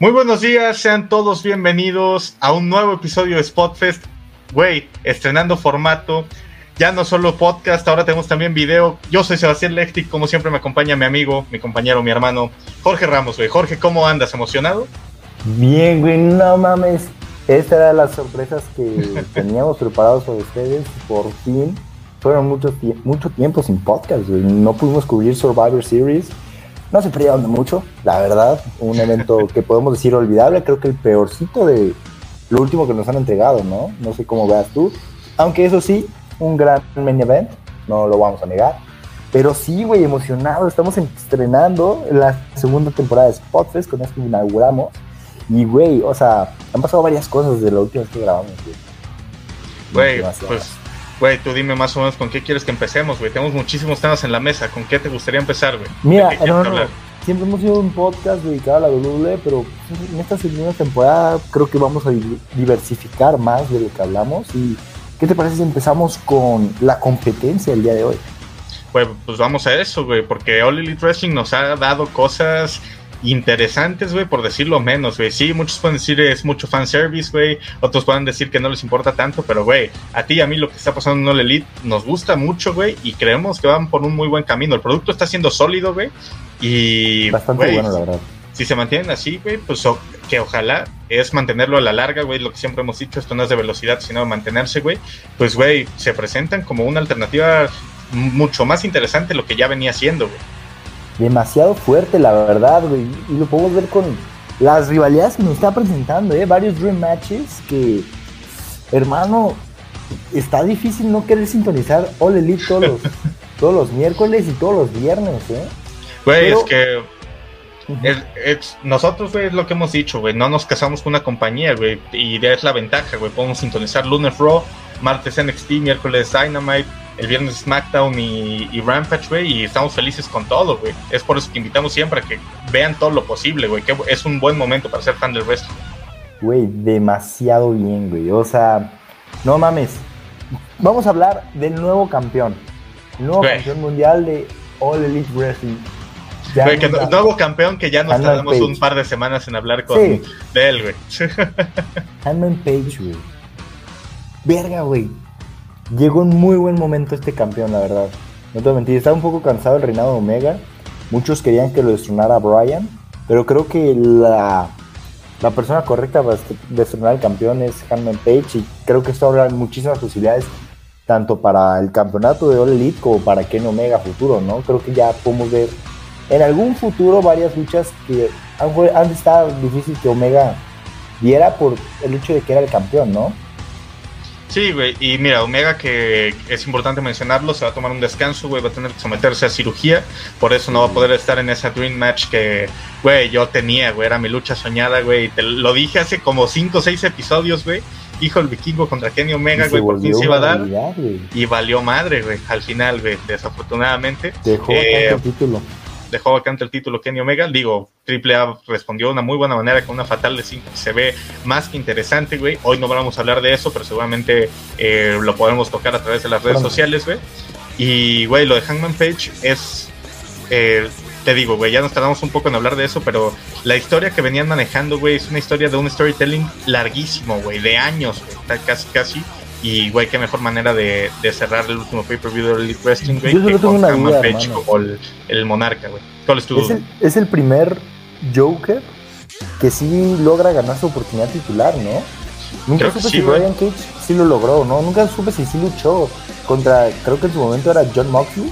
Muy buenos días, sean todos bienvenidos a un nuevo episodio de Spotfest. Güey, estrenando formato. Ya no solo podcast, ahora tenemos también video. Yo soy Sebastián Lechti, como siempre me acompaña mi amigo, mi compañero, mi hermano, Jorge Ramos, güey. Jorge, ¿cómo andas? ¿Emocionado? Bien, güey, no mames. Esta era las sorpresas que teníamos preparados para ustedes. Por fin, fueron mucho, mucho tiempo sin podcast, güey. No pudimos cubrir Survivor Series no se perdieron mucho, la verdad. Un evento que podemos decir olvidable. Creo que el peorcito de lo último que nos han entregado, ¿no? No sé cómo veas tú. Aunque eso sí, un gran main event, no lo vamos a negar. Pero sí, güey, emocionado. Estamos estrenando la segunda temporada de Spotfest. Con esto inauguramos. Y, güey, o sea, han pasado varias cosas desde la última vez que grabamos, güey. Güey, pues Güey, tú dime más o menos con qué quieres que empecemos, güey. Tenemos muchísimos temas en la mesa. ¿Con qué te gustaría empezar, güey? Mira, no, no, siempre hemos sido un podcast dedicado a la WWE, pero en esta segunda temporada creo que vamos a diversificar más de lo que hablamos. ¿Y qué te parece si empezamos con la competencia el día de hoy? Pues, pues vamos a eso, güey, porque All Elite Wrestling nos ha dado cosas interesantes, güey, por decirlo menos, güey. Sí, muchos pueden decir es mucho fanservice, güey. Otros pueden decir que no les importa tanto, pero, güey, a ti y a mí lo que está pasando en All Elite nos gusta mucho, güey, y creemos que van por un muy buen camino. El producto está siendo sólido, güey. Y. Bastante bueno, la verdad. Si se mantienen así, güey, pues que ojalá es mantenerlo a la larga, güey, lo que siempre hemos dicho, esto no es de velocidad, sino mantenerse, güey. Pues, güey, se presentan como una alternativa mucho más interesante de lo que ya venía siendo, güey demasiado fuerte, la verdad, güey. Y lo podemos ver con las rivalidades que nos está presentando, ¿eh? Varios Dream Matches que, hermano, está difícil no querer sintonizar All Elite todos los, todos los miércoles y todos los viernes, ¿eh? Güey, es que nosotros, güey, es lo que hemos dicho, güey. No nos casamos con una compañía, güey. Y es la ventaja, güey. Podemos sintonizar Lunar Raw, martes NXT, miércoles Dynamite, el viernes SmackDown y, Rampage, güey, y estamos felices con todo, güey. Es por eso que invitamos siempre a que vean todo lo posible, güey, que es un buen momento para ser fan del wrestling. Güey, demasiado bien, güey. O sea, no mames. Vamos a hablar del nuevo campeón. El nuevo campeón mundial de All Elite Wrestling. Güey, que nuevo campeón que ya nos tardamos un par de semanas en hablar con de él, güey. Hanman Page, güey. Verga, güey llegó en muy buen momento este campeón, la verdad. No te mentir, estaba un poco cansado el reinado de Omega. Muchos querían que lo destronara Brian, pero creo que la, la persona correcta para destronar al campeón es Hanman Page y creo que esto abre muchísimas posibilidades tanto para el campeonato de All Elite como para Ken Omega futuro, ¿no? Creo que ya podemos ver en algún futuro varias luchas que han estado difícil que Omega diera por el hecho de que era el campeón, ¿no? Sí, güey, y mira, Omega, que es importante mencionarlo, se va a tomar un descanso, güey, va a tener que someterse a cirugía, por eso no va a poder estar en esa Dream Match que, güey, yo tenía, güey, era mi lucha soñada, güey, te lo dije hace como 5 o 6 episodios, güey, hijo el vikingo contra Kenny Omega, güey, por fin se iba a dar, y valió madre, güey, al final, güey, desafortunadamente. Dejó eh, el título dejó vacante el título Kenny Omega. Digo, Triple A respondió de una muy buena manera con una fatal de 5 que se ve más que interesante, güey. Hoy no vamos a hablar de eso, pero seguramente eh, lo podemos tocar a través de las redes sociales, güey. Y, güey, lo de Hangman Page es. Eh, te digo, güey, ya nos tardamos un poco en hablar de eso, pero la historia que venían manejando, güey, es una historia de un storytelling larguísimo, güey, de años, güey, casi, casi. Y, güey, qué mejor manera de, cerrar el último pay-per-view de Elite Wrestling, güey, que con una duda, Page como el, Monarca, güey. ¿Cuál es tu es el, es el primer Joker que sí logra ganar su oportunidad titular, ¿no? Nunca supe si Brian Cage sí lo logró, ¿no? Nunca supe si sí luchó contra, creo que en su momento era John Moxley.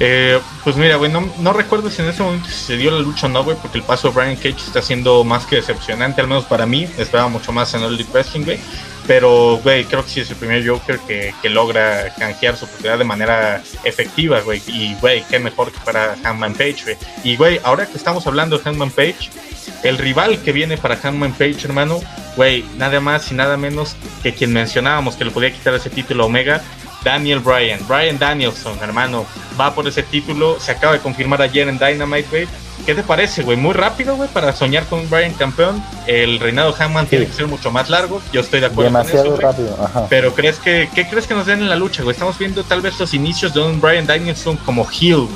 Eh, pues mira, güey, no, no, recuerdo si en ese momento se dio la lucha o no, güey, porque el paso de Brian Cage está siendo más que decepcionante, al menos para mí. Esperaba mucho más en Elite Wrestling, güey. Pero, güey, creo que sí es el primer Joker que, que logra canjear su propiedad de manera efectiva, güey. Y, güey, qué mejor que para Hanman Page, güey. Y, güey, ahora que estamos hablando de Hanman Page, el rival que viene para Hanman Page, hermano, güey, nada más y nada menos que quien mencionábamos que le podía quitar ese título Omega, Daniel Bryan. Bryan Danielson, hermano, va por ese título. Se acaba de confirmar ayer en Dynamite, güey. ¿Qué te parece, güey? Muy rápido, güey, para soñar con un Bryan campeón. El reinado de Hammond tiene que ser mucho más largo. Yo estoy de acuerdo Demasiado con eso. rápido, ajá. Pero ¿crees que, ¿qué crees que nos den en la lucha, güey? Estamos viendo tal vez los inicios de un Bryan Danielson como heel,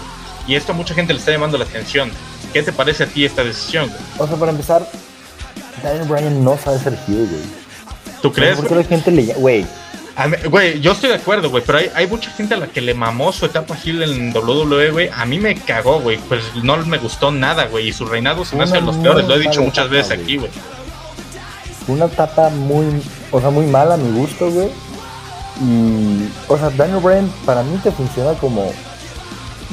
Y esto a mucha gente le está llamando la atención. ¿Qué te parece a ti esta decisión? O sea, para empezar, Daniel Bryan no sabe ser heel, güey. ¿Tú crees? Porque la gente le güey. Güey, yo estoy de acuerdo, güey, pero hay, hay, mucha gente a la que le mamó su etapa heel en WWE, güey. A mí me cagó, güey, pues no me gustó nada, güey. Y su reinado se me hace los peores, lo he dicho muchas veces aquí, güey. Una etapa muy, o sea, muy mala a mi gusto, güey. Y, o sea, Daniel Bryan para mí te funciona como,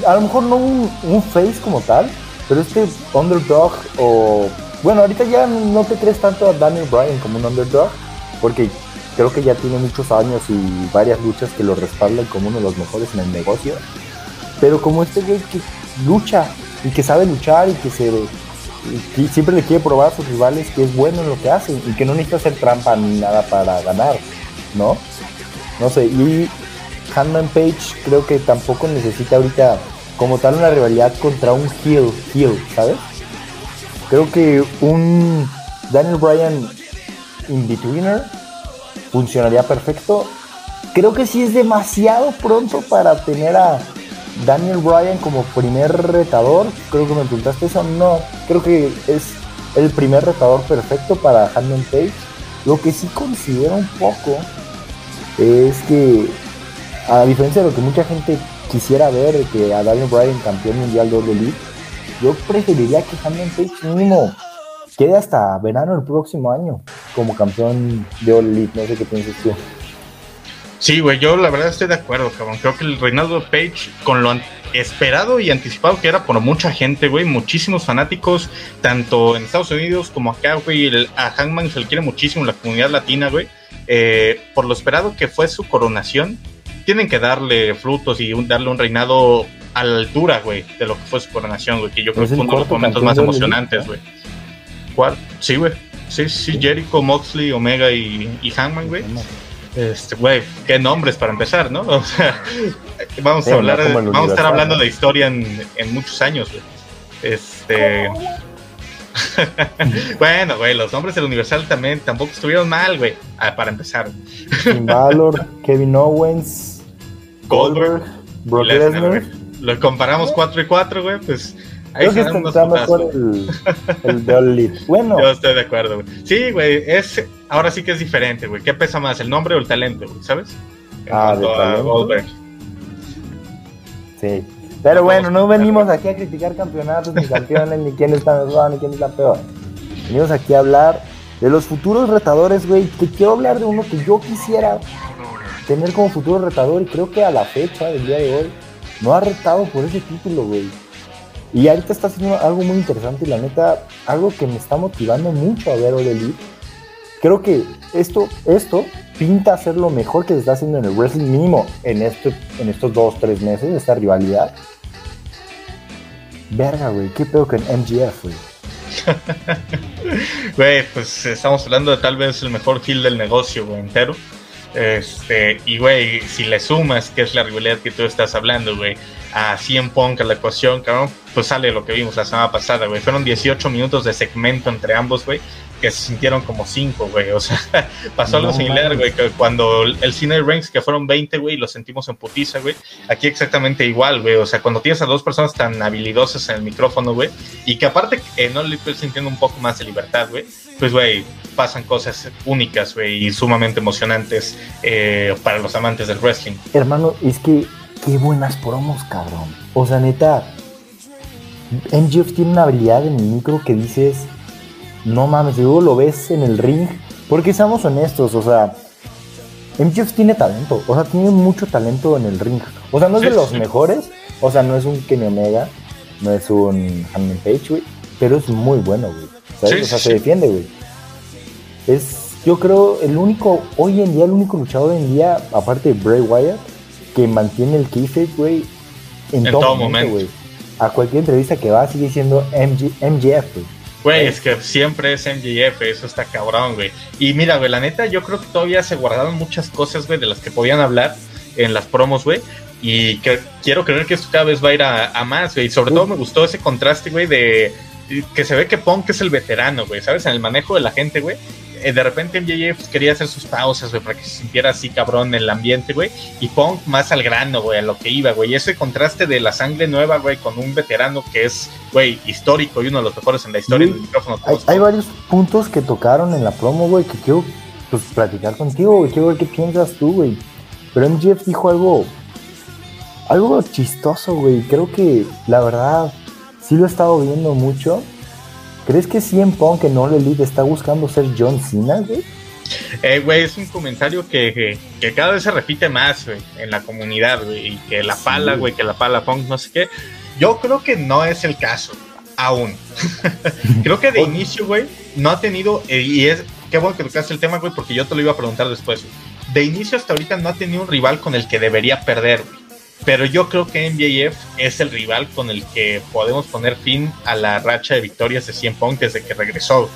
a lo mejor no un, un face como tal, pero este underdog o bueno, ahorita ya no te crees tanto a Daniel Bryan como un underdog, porque creo que ya tiene muchos años y varias luchas que lo respaldan como uno de los mejores en el negocio. Pero como este güey que lucha y que sabe luchar y que se siempre le quiere probar a sus rivales que es bueno en lo que hace y que no necesita hacer trampa ni nada para ganar, ¿no? No sé, y Hanman Page creo que tampoco necesita ahorita como tal una rivalidad contra un heel, heel, ¿sabes? Creo que un Daniel Bryan in-betweener funcionaría perfecto. Creo que sí es demasiado pronto para tener a Daniel Bryan como primer retador. Creo que me preguntaste eso. No, creo que es el primer retador perfecto para Hangman Page. Lo que sí considero un poco es que, a diferencia de lo que mucha gente quisiera ver, que a Daniel Bryan campeón mundial de Elite, yo preferiría que Hangman Page mínimo quede hasta verano del próximo año como campeón de All Elite. No sé qué piensas tú. Sí, güey, yo la verdad estoy de acuerdo, cabrón. Creo que el reinado de Page, con lo esperado y anticipado que era por mucha gente, güey, muchísimos fanáticos, tanto en Estados Unidos como acá, güey, a Hangman se le quiere muchísimo la comunidad latina, güey. Eh, por lo esperado que fue su coronación, tienen que darle frutos y darle un reinado a la altura, güey, de lo que fue su coronación, güey, que yo creo que fue uno de los momentos más emocionantes, güey. ¿Cuál? Sí, güey. Sí, sí, Jericho, Moxley, Omega y, y Hangman, güey. Este, güey, qué nombres para empezar, ¿no? O sea, vamos a hablar, vamos a estar hablando de historia en, en muchos años, güey. Este. bueno, güey, los nombres del Universal también tampoco estuvieron mal, güey, ah, para empezar. Valor, Kevin Owens, Goldberg, Brock Lesnar lo comparamos 4 y 4, güey, pues ahí Creo que está mejor el, el de All Bueno. Yo estoy de acuerdo, güey. Sí, güey, es, ahora sí que es diferente, güey. ¿Qué pesa más, el nombre o el talento, güey? ¿Sabes? ah, de talento. Sí. Pero bueno, no venimos aquí a criticar campeonatos, ni campeones, ni quién está mejor, ni quién está peor. Venimos aquí a hablar de los futuros retadores, güey. Que quiero hablar de uno que yo quisiera tener como futuro retador y creo que a la fecha del día de hoy no ha retado por ese título, güey. Y ahorita está haciendo algo muy interesante y la neta, algo que me está motivando mucho a ver Elite. Creo que esto, esto pinta a ser lo mejor que se está haciendo en el wrestling mínimo en, este, en estos dos, tres meses, esta rivalidad. Verga, güey, qué pedo con MGF, güey. Güey, pues estamos hablando de tal vez el mejor heel del negocio, güey, entero. Este, y güey, si le sumas que es la rivalidad que tú estás hablando, güey, a 100 Punk a la ecuación, cabrón, pues sale lo que vimos la semana pasada, güey. Fueron 18 minutos de segmento entre ambos, güey, que se sintieron como 5, güey. O sea, pasó algo similar, güey, que cuando el cine Ranks, que fueron 20, güey, lo sentimos en putiza, güey. Aquí exactamente igual, güey. O sea, cuando tienes a dos personas tan habilidosas en el micrófono, güey, y que aparte eh, no le estoy sintiendo un poco más de libertad, güey, pues, güey, pasan cosas únicas, güey, y sumamente emocionantes eh, para los amantes del wrestling. Hermano, es que qué buenas promos, cabrón. O sea, neta, MJF tiene una habilidad en el micro que dices, no mames, luego lo ves en el ring. Porque seamos honestos, o sea, MJF tiene talento, o sea, tiene mucho talento en el ring. O sea, no es de los mejores, o sea, no es un Kenny Omega, no es un Hangman Page, güey, pero es muy bueno, güey. ¿sabes? o sea, se defiende, güey. Es, yo creo, el único, hoy en día, el único luchador hoy en día, aparte de Bray Wyatt, que mantiene el keyfabe, güey, en, todo, momento, güey. A cualquier entrevista que va sigue siendo MG, MGF, güey. Güey, es que siempre es MJF, eso está cabrón, güey. Y mira, güey, la neta, yo creo que todavía se guardaron muchas cosas, güey, de las que podían hablar en las promos, güey. Y que quiero creer que esto cada vez va a ir a, más, güey. Y sobre todo me gustó ese contraste, güey, de que se ve que Punk es el veterano, güey, ¿sabes? En el manejo de la gente, güey eh, de repente MJF quería hacer sus pausas, güey, para que se sintiera así cabrón el ambiente, güey. Y Punk más al grano, güey, a lo que iba, güey. Y ese contraste de la sangre nueva, güey, con un veterano que es, güey, histórico y uno de los mejores en la historia del micrófono. Hay, hay, varios puntos que tocaron en la promo, güey, que quiero pues, platicar contigo, güey. Quiero ver qué piensas tú, güey. Pero MJF dijo algo, algo chistoso, güey. Creo que, la verdad, sí lo he estado viendo mucho ¿Crees que CM Punk en All Elite está buscando ser John Cena, güey? Eh, güey, es un comentario que, que, cada vez se repite más, güey, en la comunidad, güey, y que la pala, güey, que la pala Punk, no sé qué. Yo creo que no es el caso, aún. creo que de inicio, güey, no ha tenido, eh, y es, qué bueno que tocaste el tema, güey, porque yo te lo iba a preguntar después, güey. De inicio hasta ahorita no ha tenido un rival con el que debería perder, güey. Pero yo creo que MJF es el rival con el que podemos poner fin a la racha de victorias de 100 Punk desde que regresó.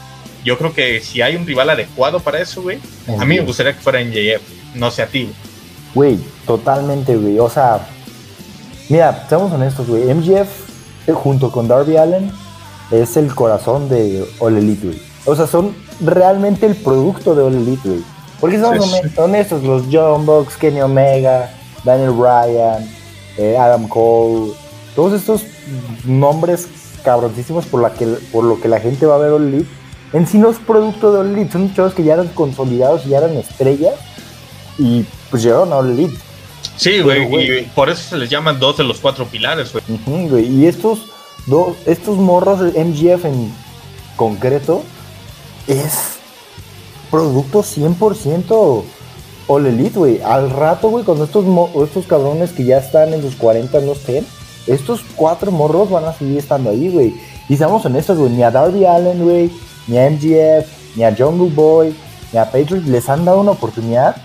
Yo creo que si hay un rival adecuado para eso, güey, a mí me gustaría que fuera MJF, no sea ti. Güey, totalmente, güey. O sea, mira, seamos honestos, güey. MJF, eh, junto con Darby Allen, es el corazón de All Elite, güey. O sea, son realmente el producto de All Elite, güey. Porque somos honestos, los John Box, Kenny Omega, Daniel Bryan, eh, Adam Cole, todos estos nombres cabroncísimos por, la que, por lo que la gente va a ver All Elite, en sí no es producto de All Elite, son chavos que ya eran consolidados y ya eran estrellas y pues llegaron a All Elite. Sí, güey, y por eso se les llaman dos de los cuatro pilares, güey. y estos dos, estos morros MGF en concreto es producto 100% All Elite, güey. Al rato, güey, cuando estos, estos cabrones que ya están en sus 40 no estén, estos cuatro morros van a seguir estando ahí, güey. Y seamos honestos, güey, ni a Darby Allen, güey, ni a MGF, ni a Jungle Boy, ni a Patriot les han dado una oportunidad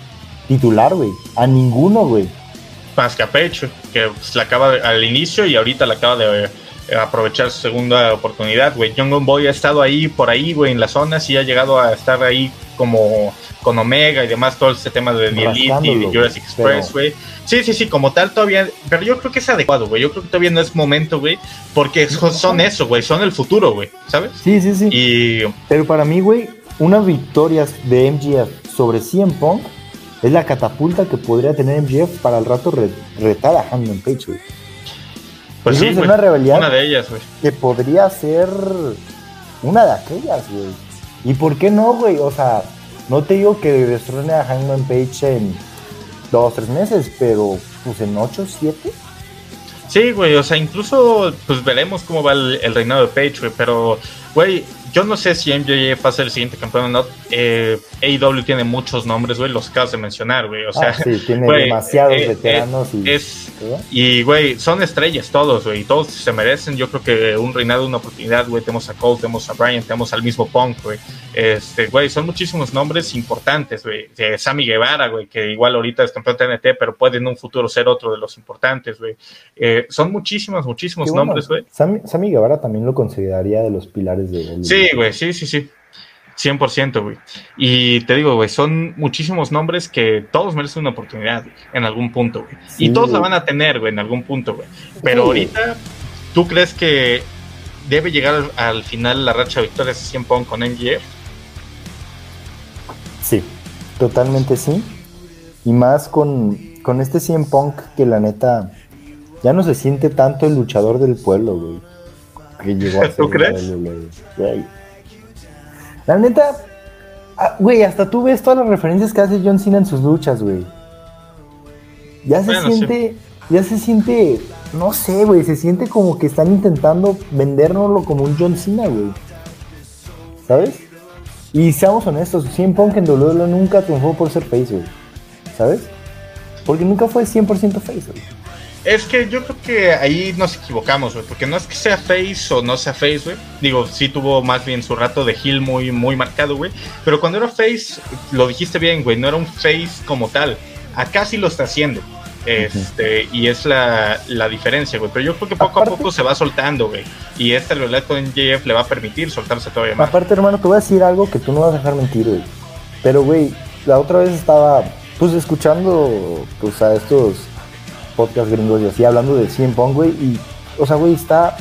titular, güey. A ninguno, güey. Más que a Patriot, que pues, la acaba al inicio y ahorita la acaba de eh, aprovechar su segunda oportunidad, güey. Jungle Boy ha estado ahí por ahí, güey, en las zonas y ha llegado a estar ahí como con Omega y demás, todo ese tema de The Elite y de Jurassic Express, güey. Sí, sí, sí, como tal todavía, pero yo creo que es adecuado, güey. Yo creo que todavía no es momento, güey, porque son eso, güey, son el futuro, güey, ¿sabes? Sí, sí, sí. Y... Pero para mí, güey, una victoria de MGF sobre CM Punk es la catapulta que podría tener MGF para el rato retar a Hangman Page, güey. Pues sí, una rebelión. Una de ellas, güey. Que podría ser una de aquellas, güey. ¿Y por qué no, güey? O sea, no te digo que destruyen a Hangman Page en dos, tres meses, pero pues en ocho, siete. Sí, güey, o sea, incluso pues veremos cómo va el, reinado de Page, güey, pero, güey, yo no sé si MJF va a ser el siguiente campeón o no. Eh, AEW tiene muchos nombres, güey, los acabas de mencionar, güey. O sea, ah, sí, tiene demasiados eh, veteranos y. Es, y, güey, son estrellas todos, güey. Todos se merecen, yo creo que un reinado, una oportunidad, güey. Tenemos a Cole, tenemos a Brian, tenemos al mismo Punk, güey. Este, güey, son muchísimos nombres importantes, güey. Sammy Guevara, güey, que igual ahorita es campeón TNT, pero puede en un futuro ser otro de los importantes, güey. Eh, son muchísimos, muchísimos nombres, güey. Sammy, Guevara también lo consideraría de los pilares de. Sí, güey, sí, sí, sí. 100%, güey. Y te digo, güey, son muchísimos nombres que todos merecen una oportunidad en algún punto, güey. y todos la van a tener, güey, en algún punto, güey. Pero ahorita, ¿tú crees que debe llegar al, final la racha de victorias de 100 Pong con MGF? Sí, totalmente sí. Y más con, con este 100 Punk que la neta ya no se siente tanto el luchador del pueblo, güey. Que llegó a ¿Tú crees? La neta, ah, güey, hasta tú ves todas las referencias que hace John Cena en sus luchas, güey. Ya se siente, ya se siente, no sé, güey, se siente como que están intentando vendérnoslo como un John Cena, güey. ¿Sabes? Y seamos honestos, 100 Punk en WWE nunca triunfó por ser face, güey. ¿Sabes? Porque nunca fue 100% face, güey. Es que yo creo que ahí nos equivocamos, güey, porque no es que sea face o no sea face, güey. Digo, sí tuvo más bien su rato de heel muy, muy marcado, güey. Pero cuando era face, lo dijiste bien, güey, no era un face como tal. Acá sí lo está haciendo. Este, y es la, diferencia, güey. Pero yo creo que poco a poco se va soltando, güey. Y este relato con JF le va a permitir soltarse todavía más. Aparte, hermano, te voy a decir algo que tú no vas a dejar mentir, güey. Pero, güey, la otra vez estaba, pues, escuchando, pues, a estos podcast gringos y así, hablando de 100 Pong, güey, y, o sea, güey, está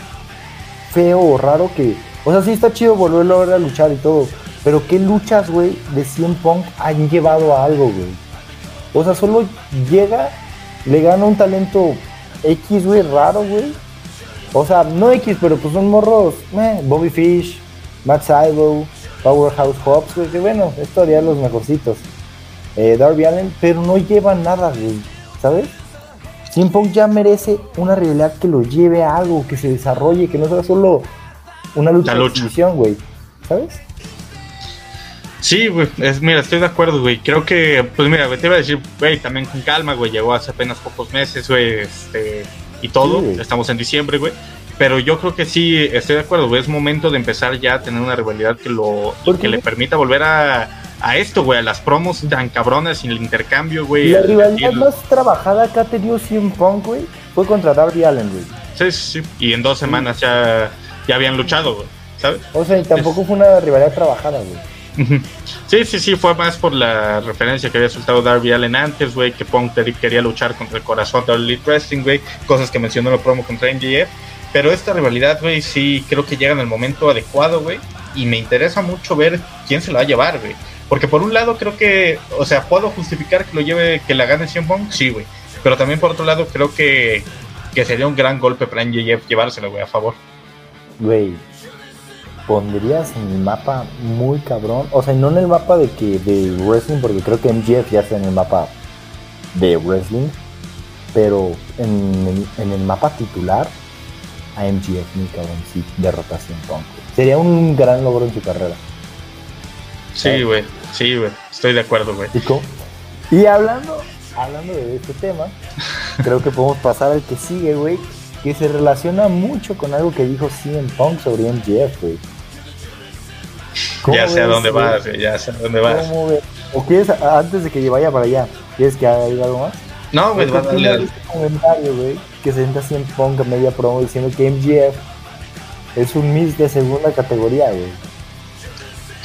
feo o raro que, o sea, sí está chido volverlo a ver a luchar y todo, Pero qué luchas, güey, de 100 Punk han llevado a algo, güey. O sea, solo llega, le gana un talento X, güey, raro, güey. O sea, no X, pero pues son morros, eh, Bobby Fish, Matt Saibo, Powerhouse Hobbs, güey, que bueno, esto haría los mejorcitos. Eh, Darby Allen, pero no lleva nada, güey, ¿sabes? CM Punk ya merece una rivalidad que lo lleve a algo, que se desarrolle, que no sea solo una lucha, de exhibición, güey, ¿sabes? Sí, güey, mira, estoy de acuerdo, güey. Creo que, pues mira, te iba a decir, güey, también con calma, güey, llegó hace apenas pocos meses, güey, este, y todo. Estamos en diciembre, güey. Pero yo creo que sí, estoy de acuerdo, güey. Es momento de empezar ya a tener una rivalidad que lo que le permita volver a, a esto, güey, a las promos tan cabronas sin el intercambio, güey. La rivalidad más trabajada que ha tenido CM Punk, güey, fue contra Darby Allen, güey. Sí, sí, sí. Y en dos semanas ya, ya habían luchado, güey, ¿sabes? O sea, y tampoco fue una rivalidad trabajada, güey. Sí, sí, sí, fue más por la referencia que había soltado Darby Allen antes, güey, que Punk quería luchar contra el corazón de Elite Wrestling, güey, cosas que mencionó en el promo contra MJF. Pero esta rivalidad, güey, sí creo que llega en el momento adecuado, güey, y me interesa mucho ver quién se lo va a llevar, güey. Porque por un lado creo que, o sea, puedo justificar que lo lleve, que la gane Cien Punk, sí, güey. Pero también por otro lado creo que, que sería un gran golpe para MJF llevárselo, güey, a favor. Güey, pondrías en el mapa muy cabrón. O sea, no en el mapa de que de wrestling, porque creo que MGF ya está en el mapa de wrestling. Pero en en el mapa titular, a MGF, muy cabrón, sí, de rotación punk. Sería un gran logro en su carrera. Sí, güey, sí, güey, estoy de acuerdo, güey. Y hablando, hablando de este tema, creo que podemos pasar al que sigue, güey, que se relaciona mucho con algo que dijo CM Punk sobre MGF, güey. Ya sé a dónde vas, ya sé a dónde vas. ¿O quieres, antes de que vaya para allá, quieres que haga algo más? No, güey, va a darle este comentario, güey, que se sienta en Punk a media promo diciendo que MGF es un Miss de segunda categoría, güey.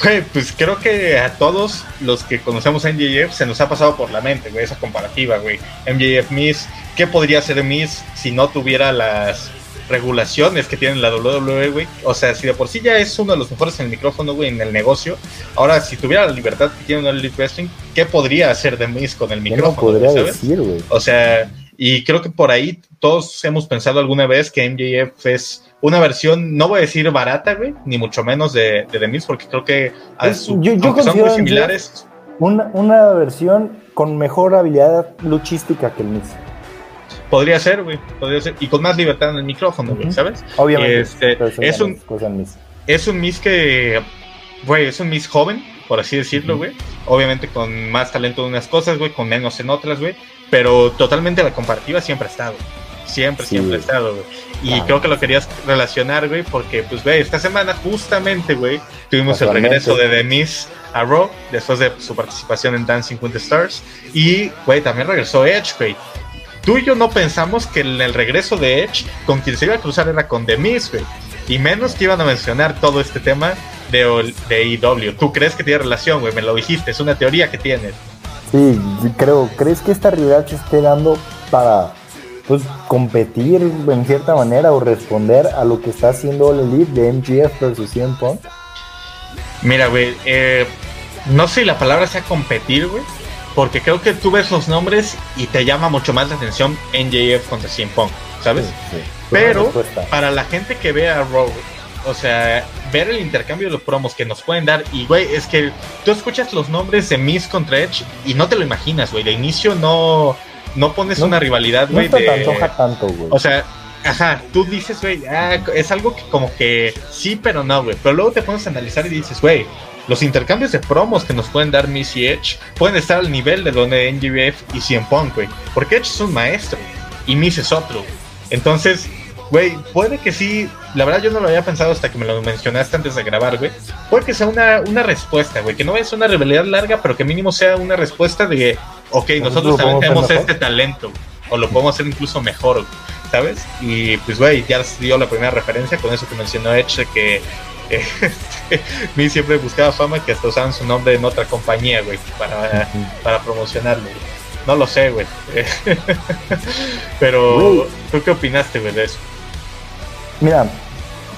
Güey, pues creo que a todos los que conocemos a MJF se nos ha pasado por la mente, güey, esa comparativa, güey. MJF Miss, ¿qué podría ser Miss si no tuviera las regulaciones que tiene la WWE, güey. O sea, si de por sí ya es uno de los mejores en el micrófono, güey, en el negocio. Ahora, si tuviera la libertad que tiene un Elite Wrestling, ¿qué podría hacer de Miz con el micrófono? podría decir, güey? O sea, y creo que por ahí todos hemos pensado alguna vez que MJF es una versión, no voy a decir barata, güey, ni mucho menos de, de The Miz, porque creo que son muy similares. Una, una versión con mejor habilidad luchística que el Miz. Podría ser, güey, podría ser. Y con más libertad en el micrófono, güey, ¿sabes? Obviamente. Este, es, un, es un Miss que, güey, es un Miss joven, por así decirlo, güey. Obviamente con más talento en unas cosas, güey, con menos en otras, güey. Pero totalmente la comparativa siempre ha estado. Siempre, siempre ha estado, güey. Y creo que lo querías relacionar, güey, porque, pues, güey, esta semana justamente, güey, tuvimos el regreso de The Miss a Raw después de su participación en Dancing with the Stars. Y, güey, también regresó Edge, güey tú y yo no pensamos que en el regreso de Edge, con quien se iba a cruzar era con Miz, güey. Y menos que iban a mencionar todo este tema de, de AEW. ¿Tú crees que tiene relación, güey? Me lo dijiste, es una teoría que tienes. Sí, creo. ¿Crees que esta rivalidad se esté dando para pues competir en cierta manera o responder a lo que está haciendo el Elite de MGF versus CM Punk? Mira, güey, eh, no sé si la palabra sea competir, güey, porque creo que tú ves los nombres y te llama mucho más la atención NJF contra CM Punk, ¿sabes? Pero para la gente que ve a Raw, o sea, ver el intercambio de los promos que nos pueden dar, y güey, es que tú escuchas los nombres de Miss contra Edge y no te lo imaginas, güey. De inicio no, no pones una rivalidad, güey. No de... tanto, güey. O sea, ajá, tú dices, güey, ah, es algo que como que sí, pero no, güey. Pero luego te pones a analizar y dices, güey, los intercambios de promos que nos pueden dar Miss y Edge pueden estar al nivel de donde NGBF y CM Punk, güey. Porque Edge es un maestro y Miss es otro. Entonces, güey, puede que sí. La verdad, yo no lo había pensado hasta que me lo mencionaste antes de grabar, güey. Puede que sea una, una respuesta, güey. Que no es una rivalidad larga, pero que mínimo sea una respuesta de, ok, nosotros también tenemos este talento. O lo podemos hacer incluso mejor, ¿sabes? Y pues, güey, ya dio la primera referencia con eso que mencionó Edge, que este, siempre buscaba fama que hasta usaban su nombre en otra compañía, güey, para, para promocionarlo. No lo sé, güey. Pero, ¿tú qué opinaste, güey, de eso? Mira,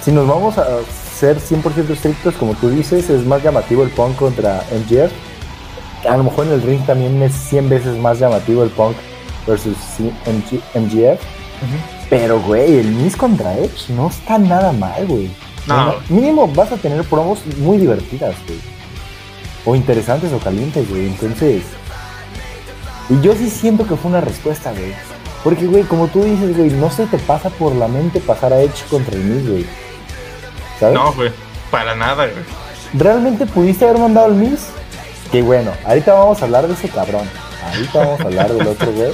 si nos vamos a. ser 100% estrictos, como tú dices, es más llamativo el Punk contra MJF. A lo mejor en el ring también es 100 veces más llamativo el Punk versus MGF. Pero, güey, el Miz contra Edge no está nada mal, güey. No. Mínimo vas a tener promos muy divertidas, güey. O interesantes o calientes, güey. Entonces. Y yo sí siento que fue una respuesta, güey. Porque, güey, como tú dices, güey, no se te pasa por la mente pasar a Edge contra el Miz, güey. ¿Sabes? No, güey. Para nada, güey. ¿Realmente pudiste haber mandado al Miz? Que bueno, ahorita vamos a hablar de ese cabrón. Ahorita vamos a hablar del otro, güey.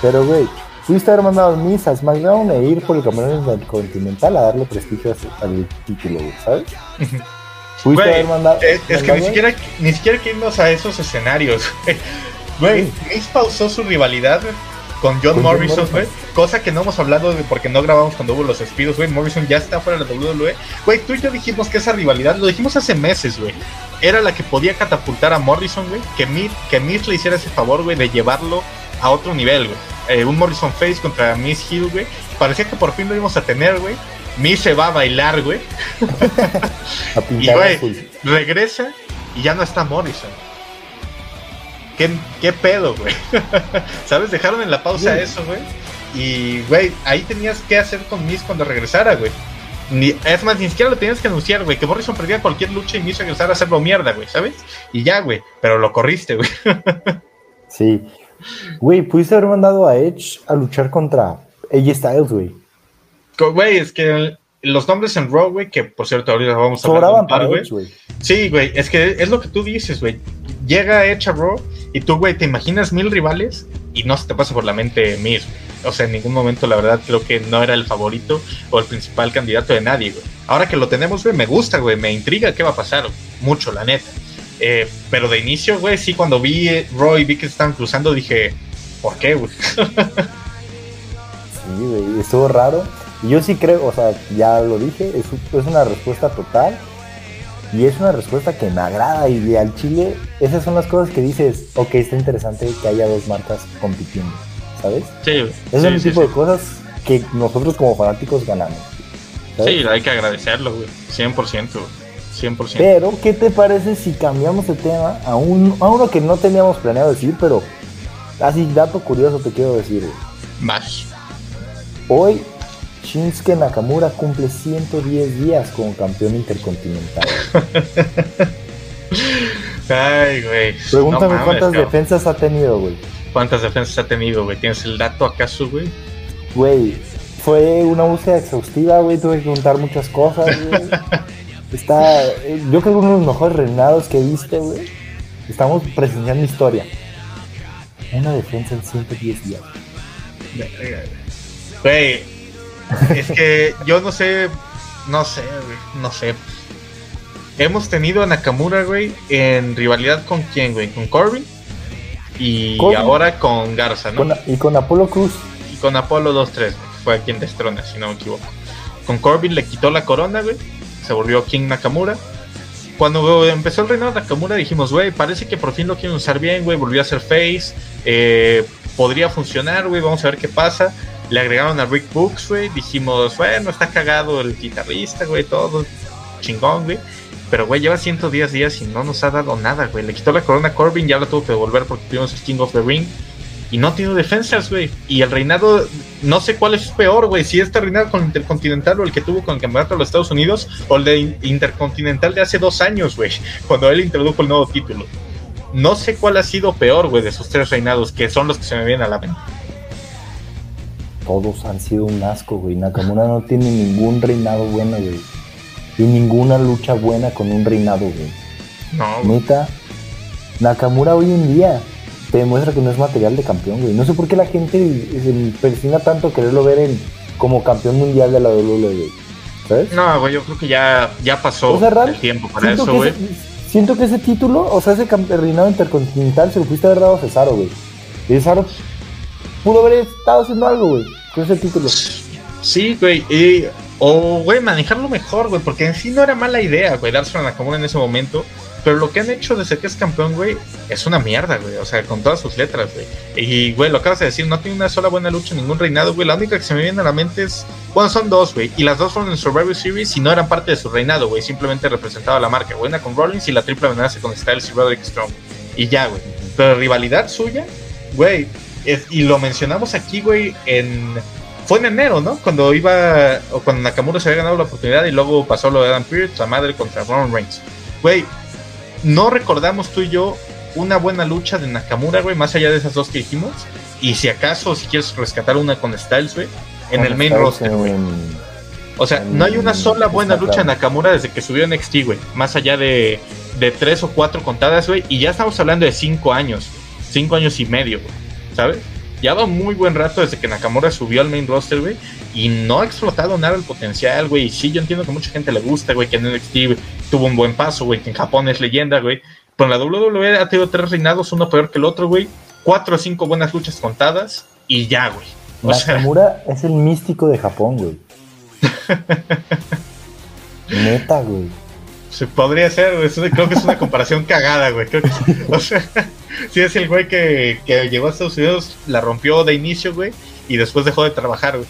Pero, güey, pudiste haber mandado a SmackDown e ir por el campeonato continental a darle prestigio al título, güey, ¿sabes? Pudiste haber mandado. Es, es que ni siquiera, ni siquiera que irnos a esos escenarios, güey. Miz pausó su rivalidad, con John Morrison, güey. Cosa que no hemos hablado de porque no grabamos cuando hubo los despidos, güey. Morrison ya está fuera de la WWE. Güey, tú y yo dijimos que esa rivalidad, lo dijimos hace meses, güey. Era la que podía catapultar a Morrison, güey. Que Miz, que Miz le hiciera ese favor, güey, de llevarlo a otro nivel, güey. Eh, un Morrison Face contra Miss Hill, güey. Parecía que por fin lo íbamos a tener, güey. Miz se va a bailar, güey. y, güey, regresa y ya no está Morrison. ¿Qué, pedo, güey? ¿Sabes? Dejaron en la pausa eso, güey. Y, güey, ahí tenías que hacer con Miz cuando regresara, güey. Ni, es más, ni siquiera lo tenías que anunciar, güey. Que Morrison perdía cualquier lucha y Miz regresara a hacerlo mierda, güey, ¿sabes? Y ya, güey. Pero lo corriste, güey. sí. Güey, pudiste haber mandado a Edge a luchar contra AJ Styles, güey. Güey, es que los nombres en Raw, güey, que por cierto ahorita vamos a hablar para güey. Sí, güey, es que es lo que tú dices, güey. Llega Edge a Raw y tú, güey, te imaginas mil rivales y no se te pasa por la mente Mir. O sea, en ningún momento, la verdad, creo que no era el favorito o el principal candidato de nadie, güey. Ahora que lo tenemos, güey, me gusta, güey, me intriga qué va a pasar. Mucho, la neta. Eh, pero de inicio, güey, sí, cuando vi Roy vi que estaban cruzando, dije, ¿por qué, güey? sí, güey, estuvo raro. Y yo sí creo, o sea, ya lo dije, es una respuesta total y es una respuesta que me agrada y al Chile esas son las cosas que dices, ok, está interesante que haya dos marcas compitiendo, ¿sabes? Sí. Es el tipo de cosas que nosotros como fanáticos ganamos. Sí, hay que agradecerlo, güey, 100%, 100%. Pero, ¿qué te parece si cambiamos el tema a, un, a uno que no teníamos planeado decir, pero así, dato curioso te quiero decir, Más. Hoy Shinsuke Nakamura cumple 110 días como campeón intercontinental. Ay, güey. Pregúntame cuántas defensas ha tenido, güey. ¿Cuántas defensas ha tenido, güey? ¿Tienes el dato acaso, güey? Güey, fue una búsqueda exhaustiva, güey. Tuve que contar muchas cosas, güey. Está, yo creo que uno de los mejores reinados que viste, güey. Estamos presenciando historia. Una defensa en 110 días. Güey, es que yo no sé, no sé, no sé. Hemos tenido a Nakamura, güey, en rivalidad con quién, güey, con Corbin y ahora con Garza, ¿no? y con Apolo Cruz. Y con Apolo 2-3, fue a quien destrona, si no me equivoco. Con Corbin le quitó la corona, güey, se volvió King Nakamura. Cuando empezó el reinado de Nakamura dijimos, güey, parece que por fin lo quieren usar bien, güey, volvió a ser face, eh, podría funcionar, güey, vamos a ver qué pasa le agregaron a Rick Books, güey. Dijimos, bueno, está cagado el guitarrista, güey, todo chingón, güey. Pero, güey, lleva 110 días y no nos ha dado nada, güey. Le quitó la corona a Corbin, ya la tuvo que devolver porque tuvimos King of the Ring. Y no tiene defensas, güey. Y el reinado, no sé cuál es peor, güey. Si este reinado con Intercontinental o el que tuvo con el Campeonato de los Estados Unidos o el de Intercontinental de hace dos años, güey. Cuando él introdujo el nuevo título. No sé cuál ha sido peor, güey, de esos tres reinados, que son los que se me vienen a la mente todos han sido un asco, güey. Nakamura no tiene ningún reinado bueno, güey. Y ninguna lucha buena con un reinado, güey. No. Neta, Nakamura hoy en día te demuestra que no es material de campeón, güey. No sé por qué la gente se persina tanto quererlo ver en, como campeón mundial de la WWE, ¿sabes? No, güey, yo creo que ya, ya pasó el tiempo para eso, güey. Siento que ese título, o sea, ese reinado intercontinental se lo fuiste a haber dado a Cesaro, güey. Y Cesaro pudo haber estado haciendo algo, güey, con ese título. Sí, güey. o, güey, manejarlo mejor, güey, porque en sí no era mala idea, güey, dárselo a Nakamura en ese momento. Pero lo que han hecho desde que es campeón, güey, es una mierda, güey. O sea, con todas sus letras, güey. Y, güey, lo acabas de decir, no tiene una sola buena lucha, ningún reinado, güey. La única que se me viene a la mente es. Bueno, son dos, güey. Y las dos fueron en Survivor Series y no eran parte de su reinado, güey. Simplemente representaba la marca. Una con Rollins y la triple amenaza con Styles y Roderick Strong. Y ya, güey. Pero rivalidad suya, güey. Y lo mencionamos aquí, güey, en. Fue en enero, ¿no? Cuando iba. O cuando Nakamura se había ganado la oportunidad y luego pasó lo de Adam Pearce, la madre contra Roman Reigns. Güey, no recordamos tú y yo una buena lucha de Nakamura, güey, más allá de esas dos que dijimos. Y si acaso, si quieres rescatar una con Styles, güey, en el main roster, güey. O sea, no hay una sola buena lucha de Nakamura desde que subió NXT, güey. Más allá de, de tres o cuatro contadas, güey. Y ya estamos hablando de cinco años. Cinco años y medio, güey. ¿Sabes? Ya va muy buen rato desde que Nakamura subió al main roster, güey. Y no ha explotado nada el potencial, güey. Y sí, yo entiendo que mucha gente le gusta, güey, que en NXT tuvo un buen paso, güey, que en Japón es leyenda, güey. Pero en la WWE ha tenido tres reinados, uno peor que el otro, güey. Cuatro o cinco buenas luchas contadas y ya, güey. O Nakamura es el místico de Japón, güey. Neta, güey. Se podría ser, güey. Creo que es una comparación cagada, güey. o sea, sí es el güey que, que llegó a Estados Unidos, la rompió de inicio, güey, y después dejó de trabajar, güey.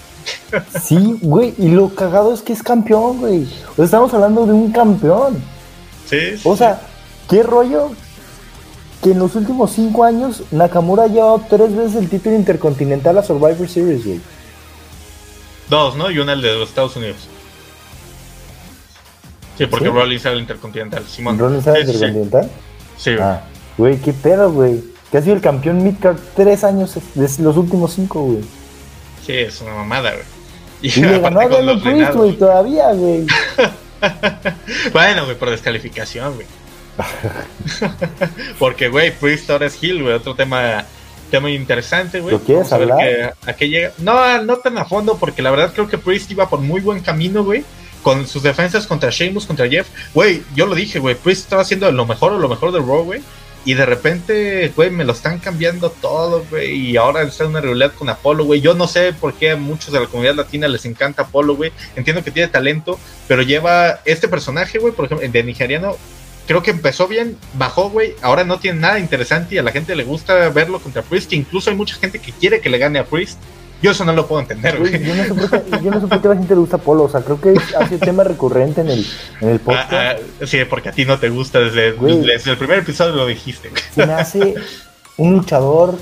Sí, güey, y lo cagado es que es campeón, güey. O sea, estamos hablando de un campeón. Sí, O sea, ¿qué rollo? Que en los últimos cinco años Nakamura ha llevado tres veces el título intercontinental a Survivor Series, güey. Dos, ¿no? Y una el de los Estados Unidos. Sí, porque Rollins era el intercontinental. Simón. ¿Rollins era el intercontinental? Sí, güey. Ah, güey, qué pedo, güey. Que ha sido el campeón Midcard tres años de los últimos cinco, güey. Sí, es una mamada, güey. Y, le ganó a Daniel Priest, güey, todavía, güey. bueno, güey, por descalificación, güey. Porque, güey, Priest ahora es Hill, güey. Otro tema, tema interesante, güey. ¿Lo quieres hablar? a qué llega. No, no tan a fondo, porque la verdad creo que Priest iba por muy buen camino, güey. Con sus defensas contra Sheamus, contra Jeff. Güey, yo lo dije, güey. Priest estaba haciendo lo mejor o lo mejor de Raw, güey. Y de repente, güey, me lo están cambiando todo, güey. Y ahora está en una rivalidad con Apolo, güey. Yo no sé por qué a muchos de la comunidad latina les encanta Apolo, güey. Entiendo que tiene talento, pero lleva este personaje, güey, por ejemplo, de nigeriano. Creo que empezó bien, bajó, güey. Ahora no tiene nada interesante y a la gente le gusta verlo contra Priest. incluso hay mucha gente que quiere que le gane a Priest. Yo eso no lo puedo entender, güey. Yo, no sé por qué, yo no sé por qué la gente le gusta Polo. O sea, creo que hace tema recurrente en el, en el podcast. Ah, ah, sí, porque a ti no te gusta. Desde, desde, el primer episodio lo dijiste. Se me hace un luchador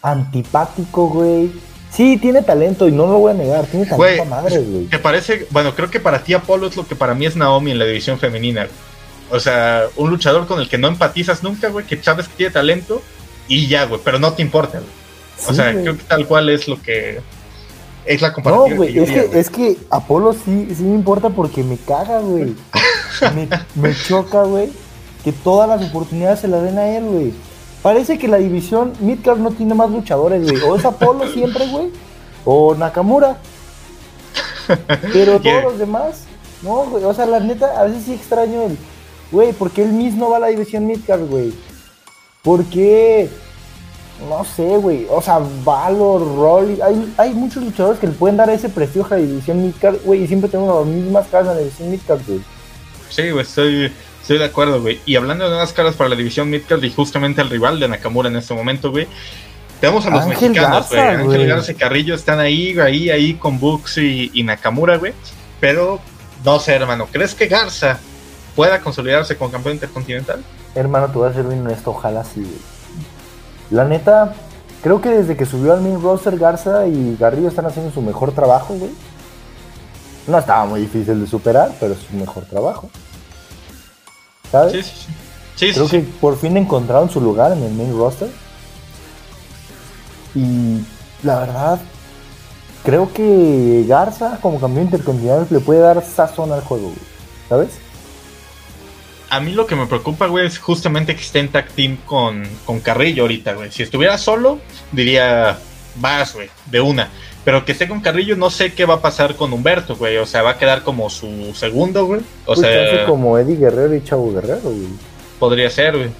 antipático, güey. Sí, tiene talento y no lo voy a negar. Tiene talento a madre, güey. Te parece, bueno, creo que para ti Apolo es lo que para mí es Naomi en la división femenina. O sea, un luchador con el que no empatizas nunca, güey, que sabes que tiene talento y ya, güey, pero no te importa, güey o sea, creo que tal cual es lo que. Es la comparativa. No, güey, es, que, es que Apolo sí, sí me importa porque me caga, güey. me, choca, güey, que todas las oportunidades se las den a él, güey. Parece que la división Midcard no tiene más luchadores, güey. O es Apolo siempre, güey, o Nakamura. Pero todos los demás, no, güey. O sea, la neta, a veces sí extraño el, güey, porque él mismo va a la división Midcard, güey. ¿Por qué? No sé, güey. O sea, Valor, Rolly. Hay, hay muchos luchadores que le pueden dar ese prestigio a la división Midcard, güey. Y siempre tenemos las mismas caras en la división Midcard, güey. Sí, güey, estoy, estoy de acuerdo, güey. Y hablando de nuevas caras para la división Midcard y justamente el rival de Nakamura en este momento, güey. Tenemos a los mexicanos, güey. Ángel Garza y Carrillo están ahí, ahí, ahí con Bux y, y Nakamura, güey. Pero, no sé, hermano. ¿Crees que Garza pueda consolidarse como campeón intercontinental? Hermano, te voy a ser bien honesto. Ojalá sí, güey. La neta, creo que desde que subió al main roster Garza y Garrido están haciendo su mejor trabajo, güey. No estaba muy difícil de superar, pero es su mejor trabajo. ¿Sabes? Sí, sí, sí. creo que por fin encontraron su lugar en el main roster. Y la verdad, creo que Garza como campeón intercontinental le puede dar sazón al juego, güey. ¿Sabes? A mí lo que me preocupa, güey, es justamente que esté en tag team con, con Carrillo ahorita, güey. Si estuviera solo, diría, vas, güey, de una. Pero que esté con Carrillo, no sé qué va a pasar con Humberto, güey. O sea, va a quedar como su segundo, güey. O pues sea, como Eddie Guerrero y Chavo Guerrero, güey. Podría ser, güey.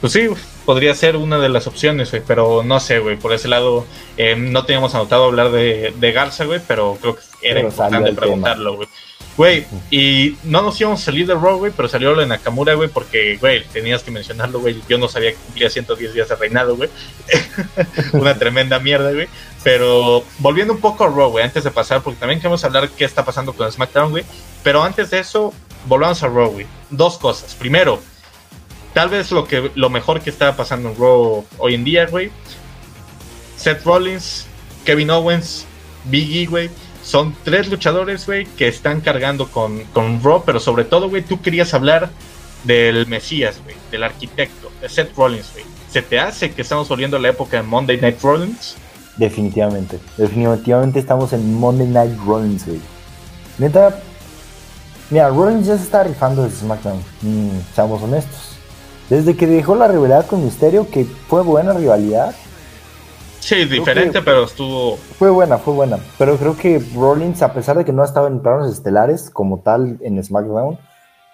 Pues sí, podría ser una de las opciones, güey. Pero no sé, güey. Por ese lado, eh, no teníamos anotado hablar de, de Garza, güey. Pero creo que era importante preguntarlo, güey. Güey, y no nos íbamos a salir de Raw, güey, pero salió lo de Nakamura, güey, porque, güey, tenías que mencionarlo, güey. Yo no sabía que cumplía 110 días de reinado, güey. Una tremenda mierda, güey. Pero volviendo un poco a Raw, güey, antes de pasar, porque también queremos hablar qué está pasando con SmackDown, güey. Pero antes de eso, volvamos a Raw, güey. Dos cosas. Primero, tal vez lo, que, lo mejor que está pasando en Raw hoy en día, güey. Seth Rollins, Kevin Owens, Big E, güey son tres luchadores, güey, que están cargando con, con Raw, pero sobre todo, güey, tú querías hablar del Mesías, güey, del arquitecto, de Seth Rollins, güey. ¿Se te hace que estamos volviendo a la época de Monday Night Rollins? Definitivamente, definitivamente estamos en Monday Night Rollins, güey. Neta, mira, Rollins ya se está rifando desde SmackDown, mm, seamos honestos. Desde que dejó la rivalidad con Misterio, que fue buena rivalidad, Sí, diferente, pero estuvo. Fue buena, fue buena. Pero creo que Rollins, a pesar de que no estaba en planos estelares como tal en SmackDown,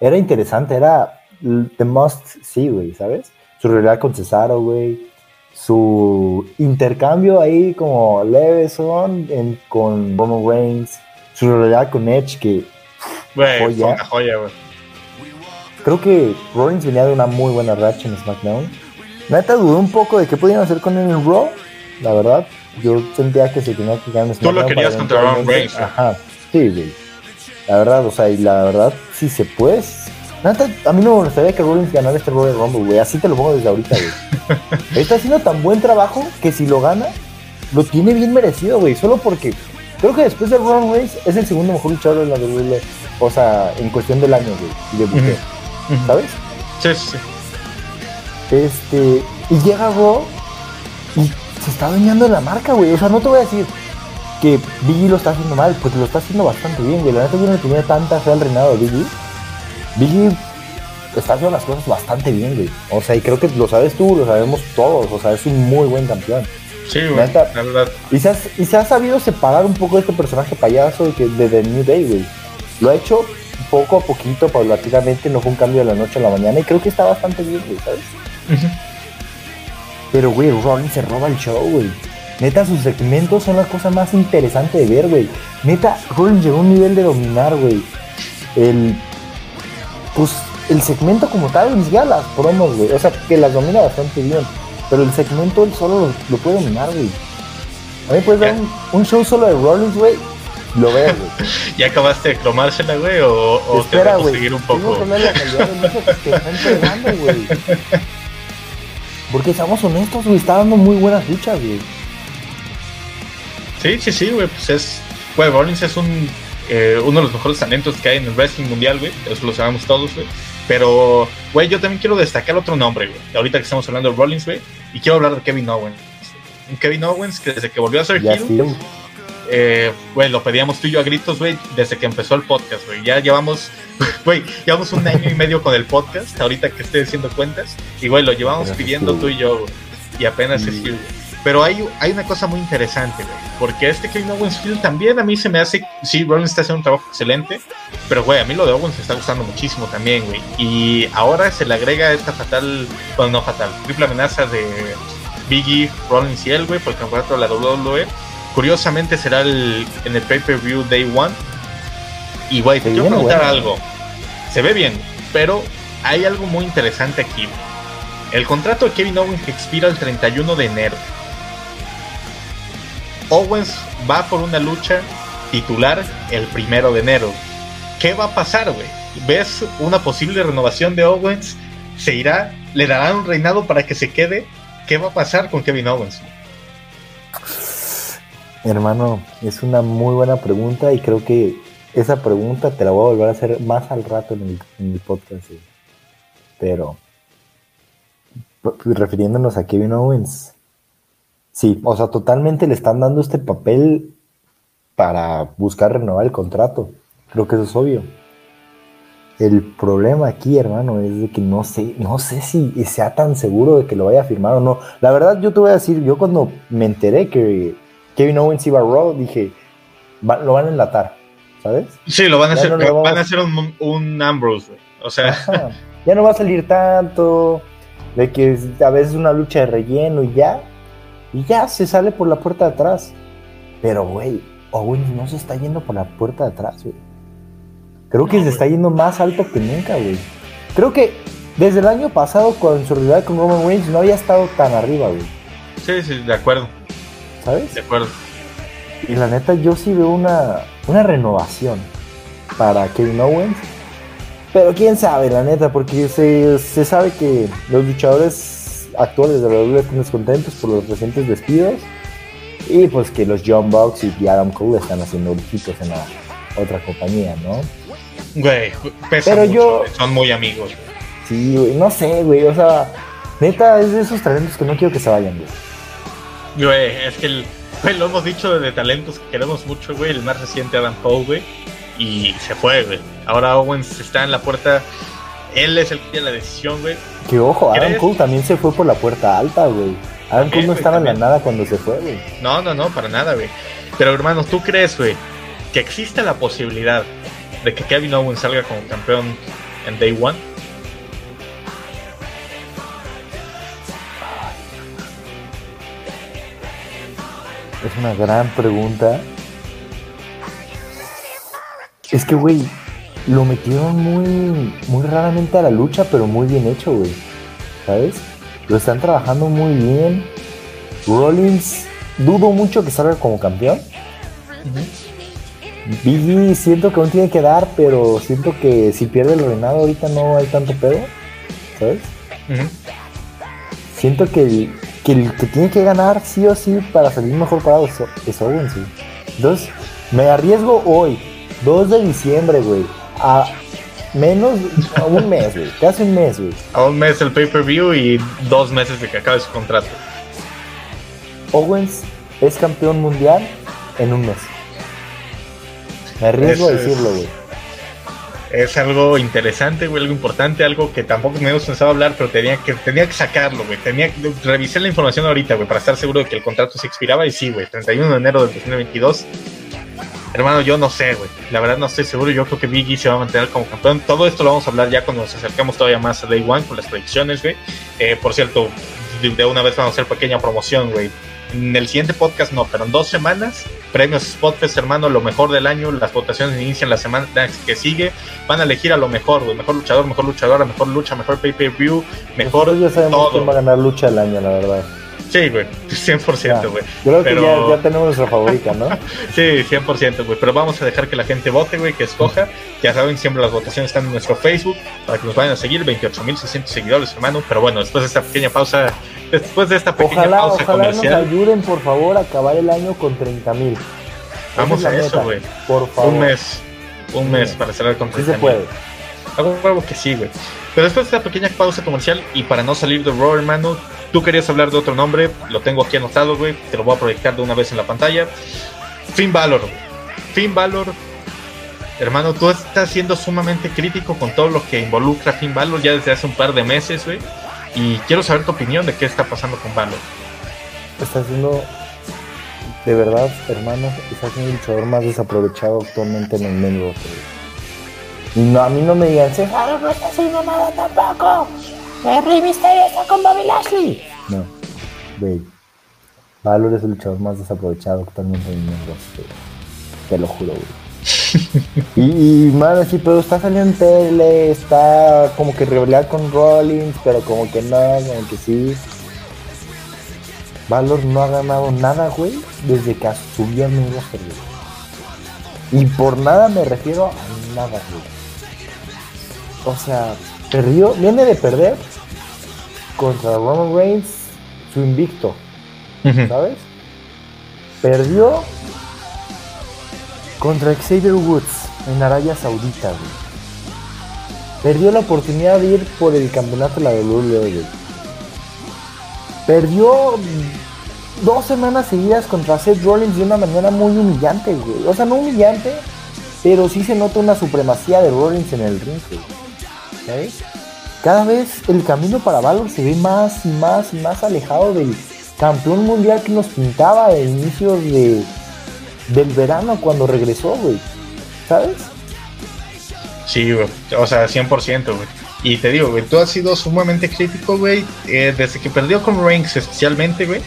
era interesante, era the must see, güey, ¿sabes? Su realidad con Cesaro, güey. Su intercambio ahí como Leveson en, con Roman Reigns. Su realidad con Edge, que. Güey, fue una joya, güey. Creo que Rollins venía de una muy buena racha en SmackDown. Neta dudé un poco de qué podían hacer con él en Raw la verdad. Yo sentía que se tenía que ganar Tú lo querías contra Roman Reigns. Ajá, sí, güey. La verdad, o sea, y la verdad, si se puede. a mí no me gustaría que Rollins ganara este Royal Rumble, güey. Así te lo pongo desde ahorita, güey. Está haciendo tan buen trabajo que si lo gana, lo tiene bien merecido, güey. Solo porque creo que después de Roman Reigns es el segundo mejor luchador de la WWE. O sea, en cuestión del año, güey. Y de buque. ¿Sabes? Sí, sí. Este. Y llega Raw y se está dañando la marca, güey. O sea, no te voy a decir que Biggie lo está haciendo mal, porque lo está haciendo bastante bien, güey. La neta yo no tenía tanta fe al reinado de Biggie. Biggie está haciendo las cosas bastante bien, güey. O sea, y creo que lo sabes tú, lo sabemos todos. O sea, es un muy buen campeón. Sí, güey. La verdad. Y se, ha, y se ha sabido separar un poco de este personaje payaso de, que, de The New Day, güey. Lo ha hecho poco a poquito, paulatinamente, no fue un cambio de la noche a la mañana. Y creo que está bastante bien, güey, ¿sabes? Pero, güey, Rollins se roba el show, güey. Neta, sus segmentos son las cosas más interesantes de ver, güey. Neta, Rollins llegó a un nivel de dominar, güey. El. Pues el segmento como tal, ni siquiera las promos, güey. O sea, que las domina bastante bien. Pero el segmento él solo lo, puede dominar, güey. A mí puedes dar un, show solo de Rollins, güey. Lo veo, güey. ¿Ya acabaste de cromársela, güey? ¿O, o Espera, güey. seguir un poco? Tengo que la calidad de que están entregando, güey. Porque seamos honestos, güey, está dando muy buenas luchas, güey. Sí, sí, sí, güey, pues es. Güey, Rollins es un, eh, uno de los mejores talentos que hay en el wrestling mundial, güey. Eso lo sabemos todos, güey. Pero, güey, yo también quiero destacar otro nombre, güey. Ahorita que estamos hablando de Rollins, güey. Y quiero hablar de Kevin Owens. Un Kevin Owens que desde que volvió a ser heel, eh, güey, lo pedíamos tú y yo a gritos, güey, desde que empezó el podcast, güey. Ya llevamos, güey, llevamos un año y medio con el podcast, ahorita que estoy haciendo cuentas. Y, güey, lo llevamos pidiendo tú y yo, Y apenas es Hill. Pero hay, hay una cosa muy interesante, güey. Porque este Kevin Owens Hill también a mí se me hace. Sí, Rollins está haciendo un trabajo excelente. Pero, güey, a mí lo de Owens me está gustando muchísimo también, güey. Y ahora se le agrega esta fatal. Bueno, no fatal. Triple amenaza de Biggie, Rollins y él, güey, por el campeonato de la WWE Curiosamente será el, en el pay-per-view Day One. Y güey, te quiero preguntar algo. Se ve bien, pero hay algo muy interesante aquí. El contrato de Kevin Owens expira el 31 de enero. Owens va por una lucha titular el primero de enero. ¿Qué va a pasar, güey? ¿Ves una posible renovación de Owens? ¿Se irá? ¿Le darán un reinado para que se quede? ¿Qué va a pasar con Kevin Owens? Hermano, es una muy buena pregunta y creo que esa pregunta te la voy a volver a hacer más al rato en el, podcast. Pero, refiriéndonos a Kevin Owens, sí, o sea, totalmente le están dando este papel para buscar renovar el contrato. Creo que eso es obvio. El problema aquí, hermano, es de que no sé, no sé si sea tan seguro de que lo vaya a firmar o no. La verdad, yo te voy a decir, yo cuando me enteré que Kevin Owens iba a Raw, dije, lo van a enlatar, ¿sabes? Sí, lo van a hacer, van a hacer un, un Ambrose, O sea. Ya no va a salir tanto, de que a veces una lucha de relleno y ya, y ya se sale por la puerta de atrás. Pero, güey, Owens no se está yendo por la puerta de atrás, güey. Creo que se está yendo más alto que nunca, güey. Creo que desde el año pasado, con su con Roman Reigns, no había estado tan arriba, güey. Sí, sí, de acuerdo. ¿Sabes? De acuerdo. Y la neta, yo sí veo una, una renovación para Kevin Owens. Pero quién sabe, la neta, porque se, se sabe que los luchadores actuales de la WWE están descontentos por los recientes despidos. Y pues que los John Box y Adam Cole están haciendo luchitos en la otra compañía, ¿no? Güey, pesa Pero mucho, yo- son muy amigos. Sí, güey, no sé, güey, o sea, neta es de esos talentos que no quiero que se vayan, güey. Güey, es que el, güey, lo hemos dicho de talentos que queremos mucho, güey. El más reciente Adam Cole, güey. Y se fue, güey. Ahora Owens está en la puerta. Él es el que tiene la decisión, güey. Que ojo, Adam. Cole también se fue por la puerta alta, güey. Adam Cole no estaba en la nada cuando se fue, güey. No, no, no, para nada, güey. Pero hermano, ¿tú crees, güey, que existe la posibilidad de que Kevin Owens salga como campeón en Day One? Es una gran pregunta. Es que, güey, lo metieron muy, muy raramente a la lucha, pero muy bien hecho, güey. ¿Sabes? Lo están trabajando muy bien. Rollins, dudo mucho que salga como campeón. Biggie siento que aún tiene que dar, pero siento que si pierde el reinado ahorita no hay tanto pedo. ¿Sabes? Siento que el, que el que tiene que ganar sí o sí para salir mejor parado es, es Owens, güey. Entonces, me arriesgo hoy, 2 de diciembre, güey, a menos, a un mes, güey, casi un mes, güey. A un mes el pay-per-view y dos meses de que acabe su contrato. Owens es campeón mundial en un mes. Me arriesgo a Eso decirlo, güey. Es algo interesante, güey, algo importante, algo que tampoco me habíamos pensado hablar, pero tenía que, tenía que sacarlo, güey. Tenía que revisar la información ahorita, güey, para estar seguro de que el contrato se expiraba. Y sí, güey, 31 de enero del 2022. Hermano, yo no sé, güey. La verdad no estoy seguro. Yo creo que Biggie se va a mantener como campeón. Todo esto lo vamos a hablar ya cuando nos acercamos todavía más a Day One con las predicciones, güey. Eh, por cierto, de una vez vamos a hacer pequeña promoción, güey. En el siguiente podcast no, pero en dos semanas, premios Spotfest, hermano, lo mejor del año. Las votaciones inician la semana que sigue. Van a elegir a lo mejor, güey. Mejor luchador, mejor luchadora, mejor lucha, mejor pay-per-view, mejor Nosotros ya sabemos todo. quién va a ganar lucha del año, la verdad. Sí, güey, 100%, güey. Creo Pero- que ya, ya tenemos nuestra favorita, ¿no? Sí, 100%, güey. Pero vamos a dejar que la gente vote, güey, que escoja. Ya saben, siempre las votaciones están en nuestro Facebook para que nos vayan a seguir. 28.600 seguidores, hermano. Pero bueno, después de esta pequeña pausa, después de esta pequeña Ojalá, pausa ojalá nos comercial, ayuden, por favor, a acabar el año con 30 mil. Vamos a eso, güey. Por favor. un mes, un mes para cerrar con Sí se puede. Hago huevo que sí, güey. Pero después de esta pequeña pausa comercial y para no salir de Raw, hermano, tú querías hablar de otro nombre, lo tengo aquí anotado, güey. Te lo voy a proyectar de una vez en la pantalla. Finn Balor. Finn Balor. Hermano, tú estás siendo sumamente crítico con todo lo que involucra a Finn Balor ya desde hace un par de meses, güey. Y quiero saber tu opinión de qué está pasando con Balor. Está siendo, de verdad, hermano, está siendo el luchador más desaprovechado actualmente en el. Y no, a mí no me digan, no haciendo nada tampoco. El Rey Mysterio está con Bobby Lashley. No, güey. Valor es el luchador más desaprovechado actualmente en el güey. Te lo juro, güey. y, y, mano, sí, pero está saliendo en tele, está como que rivalidad con Rollins, pero como que no, como que sí. Valor no ha ganado nada, güey, desde que subió al roster, güey. Y por nada me refiero a nada, güey. O sea, perdió, viene de perder contra Roman Reigns su invicto, ¿sabes? Perdió contra Xavier Woods en Arabia Saudita, güey. Perdió la oportunidad de ir por el campeonato de la WWE. Perdió dos semanas seguidas contra Seth Rollins de una manera muy humillante, güey. O sea, no humillante, pero sí se nota una supremacía de Rollins en el ring, güey. Cada vez el camino para Valor se ve más y más y más alejado del campeón mundial que nos pintaba a inicios de, del verano cuando regresó, güey. ¿Sabes? Sí, güey. O sea, 100%, güey. Y te digo, tú has sido sumamente crítico, güey, eh, desde que perdió con Reigns especialmente, güey.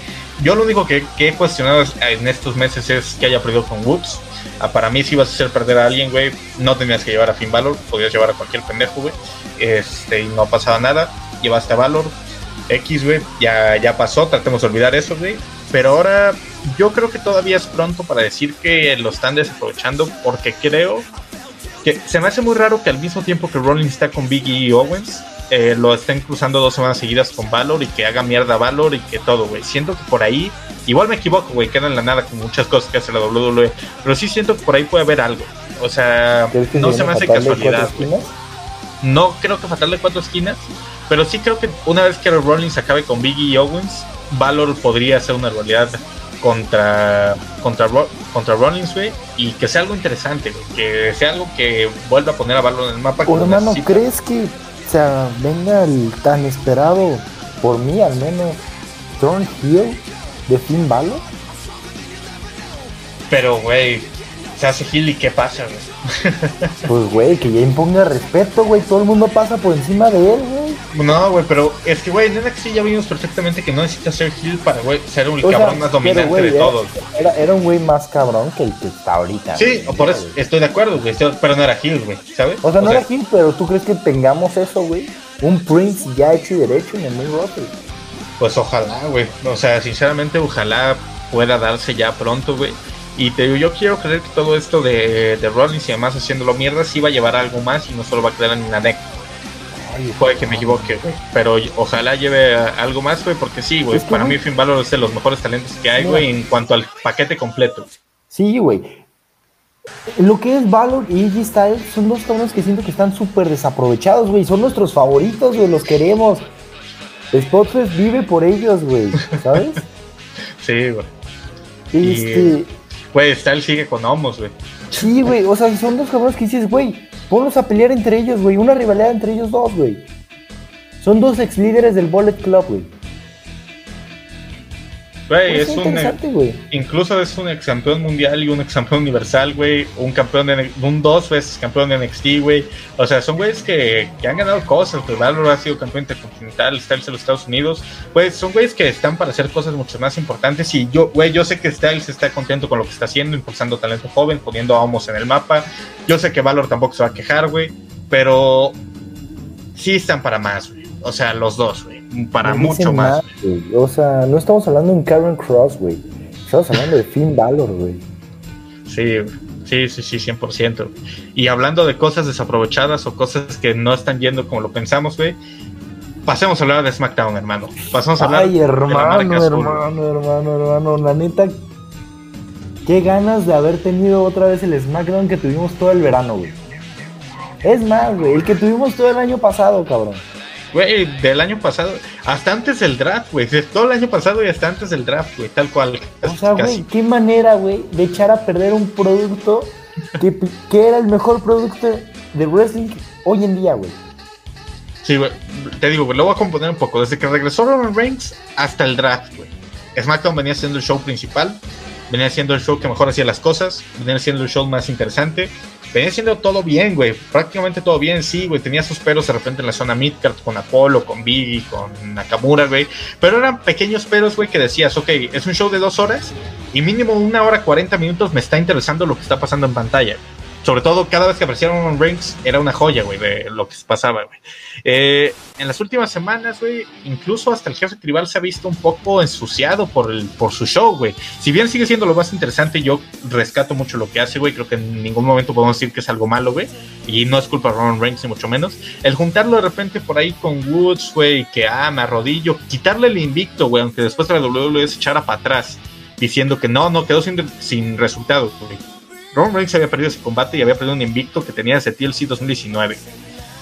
Yo lo único que, he cuestionado es- en estos meses es que haya perdido con Woods. Ah, para mí, si ibas a hacer perder a alguien, güey, no tenías que llevar a Finn Balor, podías llevar a cualquier pendejo, güey. Este, y no pasaba nada. Llevaste a Valor, X, güey, ya, ya pasó, tratemos de olvidar eso, güey. Pero ahora yo creo que todavía es pronto para decir que lo están desaprovechando porque creo que se me hace muy raro que al mismo tiempo que Rollins está con Biggie y Owens, eh, lo estén cruzando dos semanas seguidas con Valor y que haga mierda Valor y que todo, güey. Siento que por ahí, igual me equivoco, güey, queda en la nada con muchas cosas que hace la WWE, pero sí siento que por ahí puede haber algo. O sea, no se me hace casualidad. No creo que fatal de cuatro esquinas, pero sí creo que una vez que Rollins acabe con Biggie y Owens, Valor podría ser una rivalidad contra contra contra Rollins, güey, y que sea algo interesante, que sea algo que vuelva a poner a Valor en el mapa. hermano, ¿crees que o venga el tan esperado, por mí al menos, Turn Hill de Finn Balor? Pero, güey, se hace Hill y qué pasa, güey. pues, güey, que ya imponga respeto, güey, todo el mundo pasa por encima de él, güey. No, güey, pero es que, güey, en NXT ya vimos perfectamente que no necesita ser Hill para, güey, ser un cabrón más dominante de todos. Era, era, un güey más cabrón que el que está ahorita. Sí, por eso estoy de acuerdo, güey, pero no era Hill, güey, ¿sabes? O sea, no era Hill, pero ¿tú crees que tengamos eso, güey? Un Prince ya hecho y derecho en el main roster. Pues ojalá, güey. O sea, sinceramente, ojalá pueda darse ya pronto, güey. Y te digo, yo quiero creer que todo esto de, de Rollins y además haciéndolo mierda sí va a llevar algo más y no solo va a quedar en la deck Puede que me equivoque, güey. Pero ojalá lleve algo más, güey, porque sí, güey. para mí Finn Balor es de los mejores talentos que hay, güey, en cuanto al paquete completo. Sí, güey. Lo que es Valor y EG Styles son dos cabrones que siento que están súper desaprovechados, güey. Son nuestros favoritos, güey, los queremos. Spotfest vive por ellos, güey, ¿sabes? sí, güey. Este... Güey, Styles sigue con Homos, güey. Sí, güey, o sea, son dos cabrones que dices, güey, Ponlos a pelear entre ellos, güey. Una rivalidad entre ellos dos, güey. Son dos ex líderes del Bullet Club, güey. Güey, es un. Incluso es un ex campeón mundial y un ex campeón universal, güey. Un campeón de. Un dos veces campeón de NXT, güey. O sea, son güeyes que, que, han ganado cosas. Que Valor ha sido campeón intercontinental, Styles en los Estados Unidos. Pues son güeyes que están para hacer cosas mucho más importantes. Y yo, güey, yo sé que Styles está contento con lo que está haciendo, impulsando talento joven, poniendo a Homos en el mapa. Yo sé que Valor tampoco se va a quejar, güey. Pero sí están para más, güey. O sea, los dos, güey para mucho más. o sea, no estamos hablando de Karen Cross, güey. Estamos hablando de Finn Balor, güey. Sí, sí, sí, sí, 100%. Y hablando de cosas desaprovechadas o cosas que no están yendo como lo pensamos, güey. Pasemos a hablar de SmackDown, hermano. Pasemos a hablar Ay, hermano, hermano, hermano, hermano. La neta, qué ganas de haber tenido otra vez el SmackDown que tuvimos todo el verano, güey. Es más, güey, el que tuvimos todo el año pasado, cabrón. Güey, del año pasado, hasta antes del draft, güey. Todo el año pasado y hasta antes del draft, güey, tal cual. O sea, güey, qué manera, güey, de echar a perder un producto que, que era el mejor producto de wrestling hoy en día, güey. Sí, güey, te digo, güey, lo voy a componer un poco. Desde que regresó Roman Reigns hasta el draft, güey. SmackDown venía siendo el show principal, venía siendo el show que mejor hacía las cosas, venía siendo el show más interesante venía siendo todo bien, güey. Prácticamente todo bien, sí, güey. Tenía sus peros de repente en la zona midcard con Apolo, con Biggie, con Nakamura, güey. Pero eran pequeños peros, güey, que decías, ok, es un show de dos horas y mínimo una hora cuarenta minutos me está interesando lo que está pasando en pantalla sobre todo cada vez que aparecieron Roman Reigns era una joya, güey, de lo que pasaba, güey. Eh, en las últimas semanas, güey, incluso hasta el jefe tribal se ha visto un poco ensuciado por, el, por su show, güey. Si bien sigue siendo lo más interesante, yo rescato mucho lo que hace, güey. Creo que en ningún momento podemos decir que es algo malo, güey. Y no es culpa de Roman Reigns, ni mucho menos. El juntarlo de repente por ahí con Woods, güey, que ah, me arrodillo, quitarle el invicto, güey, aunque después de la WWE se echara para atrás, diciendo que no, no, quedó sin, sin resultados, güey Roman Reigns había perdido ese combate y había perdido un invicto que tenía desde TLC 2019.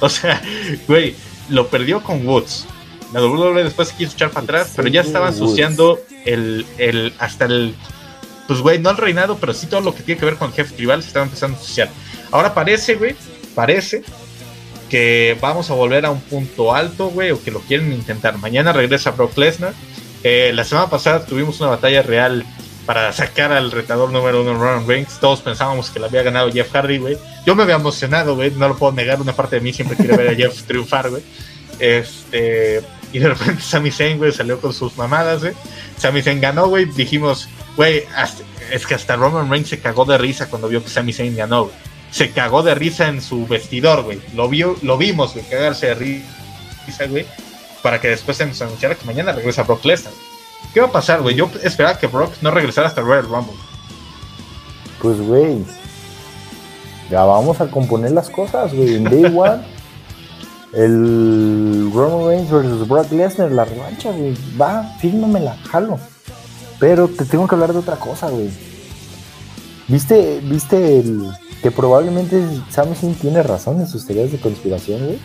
O sea, güey, lo perdió con Woods. La WWE después se quiso echar para atrás, pero ya estaba ensuciando el, el, hasta el, pues güey, no el reinado, pero sí todo lo que tiene que ver con el jefe tribal se estaba empezando a ensuciar. Ahora parece, güey, parece que vamos a volver a un punto alto, güey, o que lo quieren intentar. Mañana regresa Brock Lesnar. Eh, la semana pasada tuvimos una batalla real para sacar al retador número uno Roman Reigns. Todos pensábamos que la había ganado Jeff Hardy, güey. Yo me había emocionado, güey. No lo puedo negar. Una parte de mí siempre quiere ver a Jeff triunfar, güey. Este. Y de repente Sami Zayn, güey, salió con sus mamadas, güey. Sami Zayn ganó, güey. Dijimos, güey, es que hasta Roman Reigns se cagó de risa cuando vio que Sami Zayn ganó, güey. Se cagó de risa en su vestidor, güey. Lo, vio, lo vimos, güey, cagarse de risa, güey. Para que después se nos anunciara que mañana regresa Brock Lesnar. ¿Qué va a pasar, güey? Yo esperaba que Brock no regresara hasta el Royal Rumble. Pues, güey. Ya vamos a componer las cosas, güey. En Day One, el Roman Reigns versus Brock Lesnar, la revancha, güey. Va, fírmamela, jalo. Pero te tengo que hablar de otra cosa, güey. ¿Viste, viste el, que probablemente Sami Zayn tiene razón en sus teorías de conspiración, güey?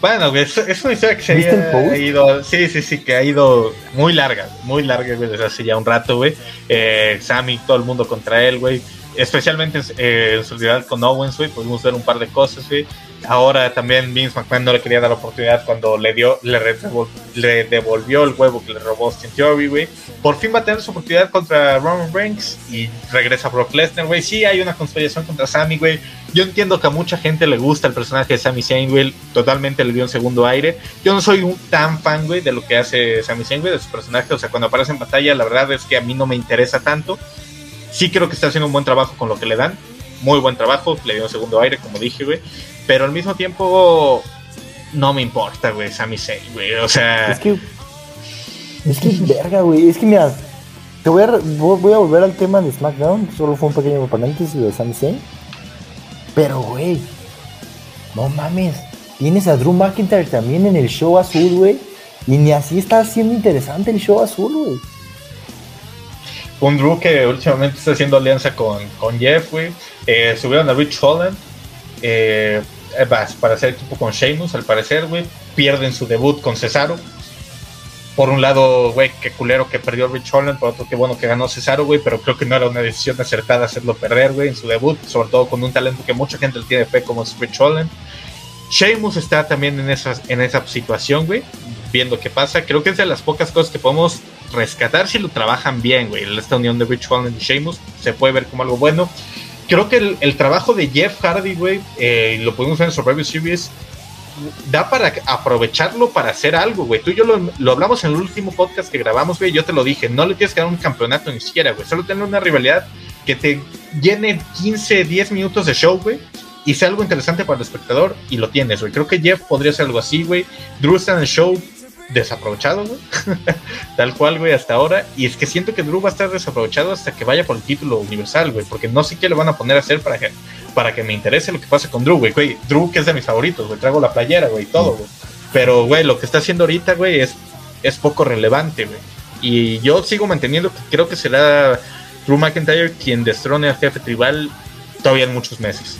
Bueno, es, es una historia que se ha ido, sí, sí, sí, que ha ido muy larga, muy larga, güey, desde hace ya un rato, güey. Eh, Sammy, todo el mundo contra él, güey. Especialmente en, eh, su rival con Owens, güey, pudimos ver un par de cosas, güey. Ahora también Vince McMahon no le quería dar la oportunidad cuando le dio, le, le devolvió el huevo que le robó Austin Theory, güey. Por fin va a tener su oportunidad contra Roman Reigns y regresa Brock Lesnar, güey. Sí, hay una conspiración contra Sammy, güey. Yo entiendo que a mucha gente le gusta el personaje de Sami Zayn, güey. Totalmente le dio un segundo aire. Yo no soy un tan fan, güey, de lo que hace Sami Zayn, güey, de su personaje. O sea, cuando aparece en batalla, la verdad es que a mí no me interesa tanto. Sí creo que está haciendo un buen trabajo con lo que le dan. Muy buen trabajo, le dio un segundo aire, como dije, güey. Pero al mismo tiempo, no me importa, güey, Sami Zayn, güey. O sea. Es que. Es que, verga, güey. Es que, mira, te voy a, voy a volver al tema de SmackDown. Solo fue un pequeño paréntesis de Sami Zayn. Pero, güey, no mames. Tienes a Drew McIntyre también en el show azul, güey. Y ni así está siendo interesante el show azul, güey. Un Drew que últimamente está haciendo alianza con, con Jeff, güey. Eh, subieron a Rich Holland. Eh, para hacer equipo con Sheamus, al parecer, güey. Pierden su debut con Cesaro. Por un lado, güey, qué culero que perdió Rich Holland, por otro, qué bueno que ganó Cesaro, güey, pero creo que no era una decisión acertada hacerlo perder, güey, en su debut, sobre todo con un talento que mucha gente le tiene fe como es Rich Holland. Sheamus está también en esa, en esa situación, güey, viendo qué pasa. Creo que es de las pocas cosas que podemos rescatar si lo trabajan bien, güey. Esta unión de Rich Holland y Sheamus se puede ver como algo bueno creo que el, trabajo de Jeff Hardy, güey, eh, lo podemos ver en Survivor Series, da para aprovecharlo para hacer algo, güey. Tú y yo lo, hablamos en el último podcast que grabamos, güey. Yo te lo dije, no le tienes que dar un campeonato ni siquiera, güey. Solo tener una rivalidad que te llene 15, 10 minutos de show, güey. Y sea algo interesante para el espectador y lo tienes, güey. Creo que Jeff podría ser algo así, güey. Drew está en el show desaprovechado. Tal cual, güey, hasta ahora. Y es que siento que Drew va a estar desaprovechado hasta que vaya por el título universal, güey. Porque no sé qué le van a poner a hacer para que, para que me interese lo que pasa con Drew, güey. güey. Drew, que es de mis favoritos, güey. Traigo la playera, güey, todo. Pero, güey, lo que está haciendo ahorita, güey, es, es poco relevante. Y yo sigo manteniendo que creo que será Drew McIntyre quien destrone al jefe tribal todavía en muchos meses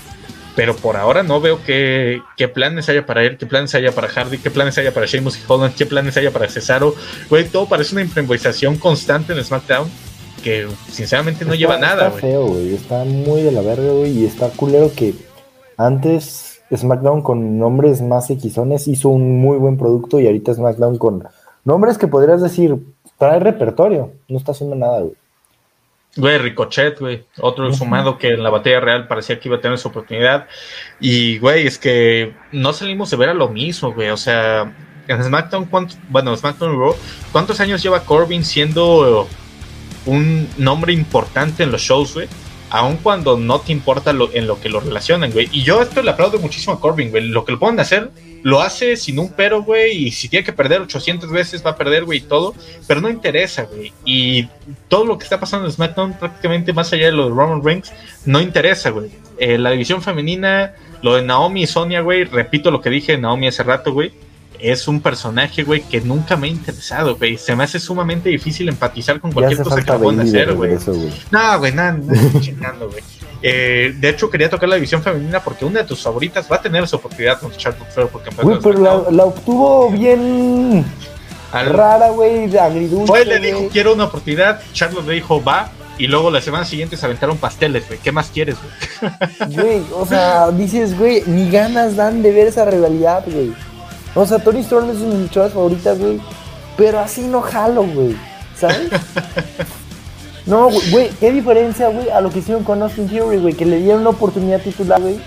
pero por ahora no veo qué, planes haya para él, qué planes haya para Hardy, qué planes haya para Sheamus y Holland, qué planes haya para Cesaro. Güey, todo parece una improvisación constante en SmackDown que sinceramente no lleva nada, Está feo, güey, está muy de la verga, güey, y está culero que antes SmackDown con nombres más equizones hizo un muy buen producto y ahorita SmackDown con nombres que podrías decir trae repertorio, no está haciendo nada, güey. Güey, Ricochet, güey. Otro sumado que en la batalla real parecía que iba a tener su oportunidad. Y, güey, es que no salimos de ver a lo mismo, güey. O sea, en SmackDown, bueno, SmackDown Raw, ¿cuántos años lleva Corbin siendo un nombre importante en los shows, güey? Aun cuando no te importa lo, en lo que lo relacionan, güey. Y yo esto le aplaudo muchísimo a Corbin, güey. Lo que lo pueden hacer lo hace sin un pero, güey, y si tiene que perder 800 veces va a perder, güey, y todo, pero no interesa, güey. Y todo lo que está pasando en SmackDown, prácticamente más allá de los Roman Reigns, no interesa, güey. Eh, la división femenina, lo de Naomi y Sonia, güey, repito lo que dije de Naomi hace rato, güey, es un personaje, güey, que nunca me ha interesado, güey. Se me hace sumamente difícil empatizar con cualquier cosa que puedan hacer, güey. No, güey, nada, no, chingando, güey. Eh, de hecho, quería tocar la división femenina porque una de tus favoritas va a tener su oportunidad con Charlotte Flair porque Uy, pero la, obtuvo bien rara, güey, agridulce. Fue, le dijo, quiero una oportunidad. Charlotte le dijo, va. Y luego la semana siguiente se aventaron pasteles, güey. ¿Qué más quieres, güey? Güey, o sea, dices, güey, ni ganas dan de ver esa rivalidad, güey. O sea, Tony Storm es una de mis luchadoras favoritas, güey. Pero así no jalo, güey. ¿Sabes? No, güey, qué diferencia, güey, a lo que hicieron con Austin Theory, güey, que le dieron una oportunidad titular, güey.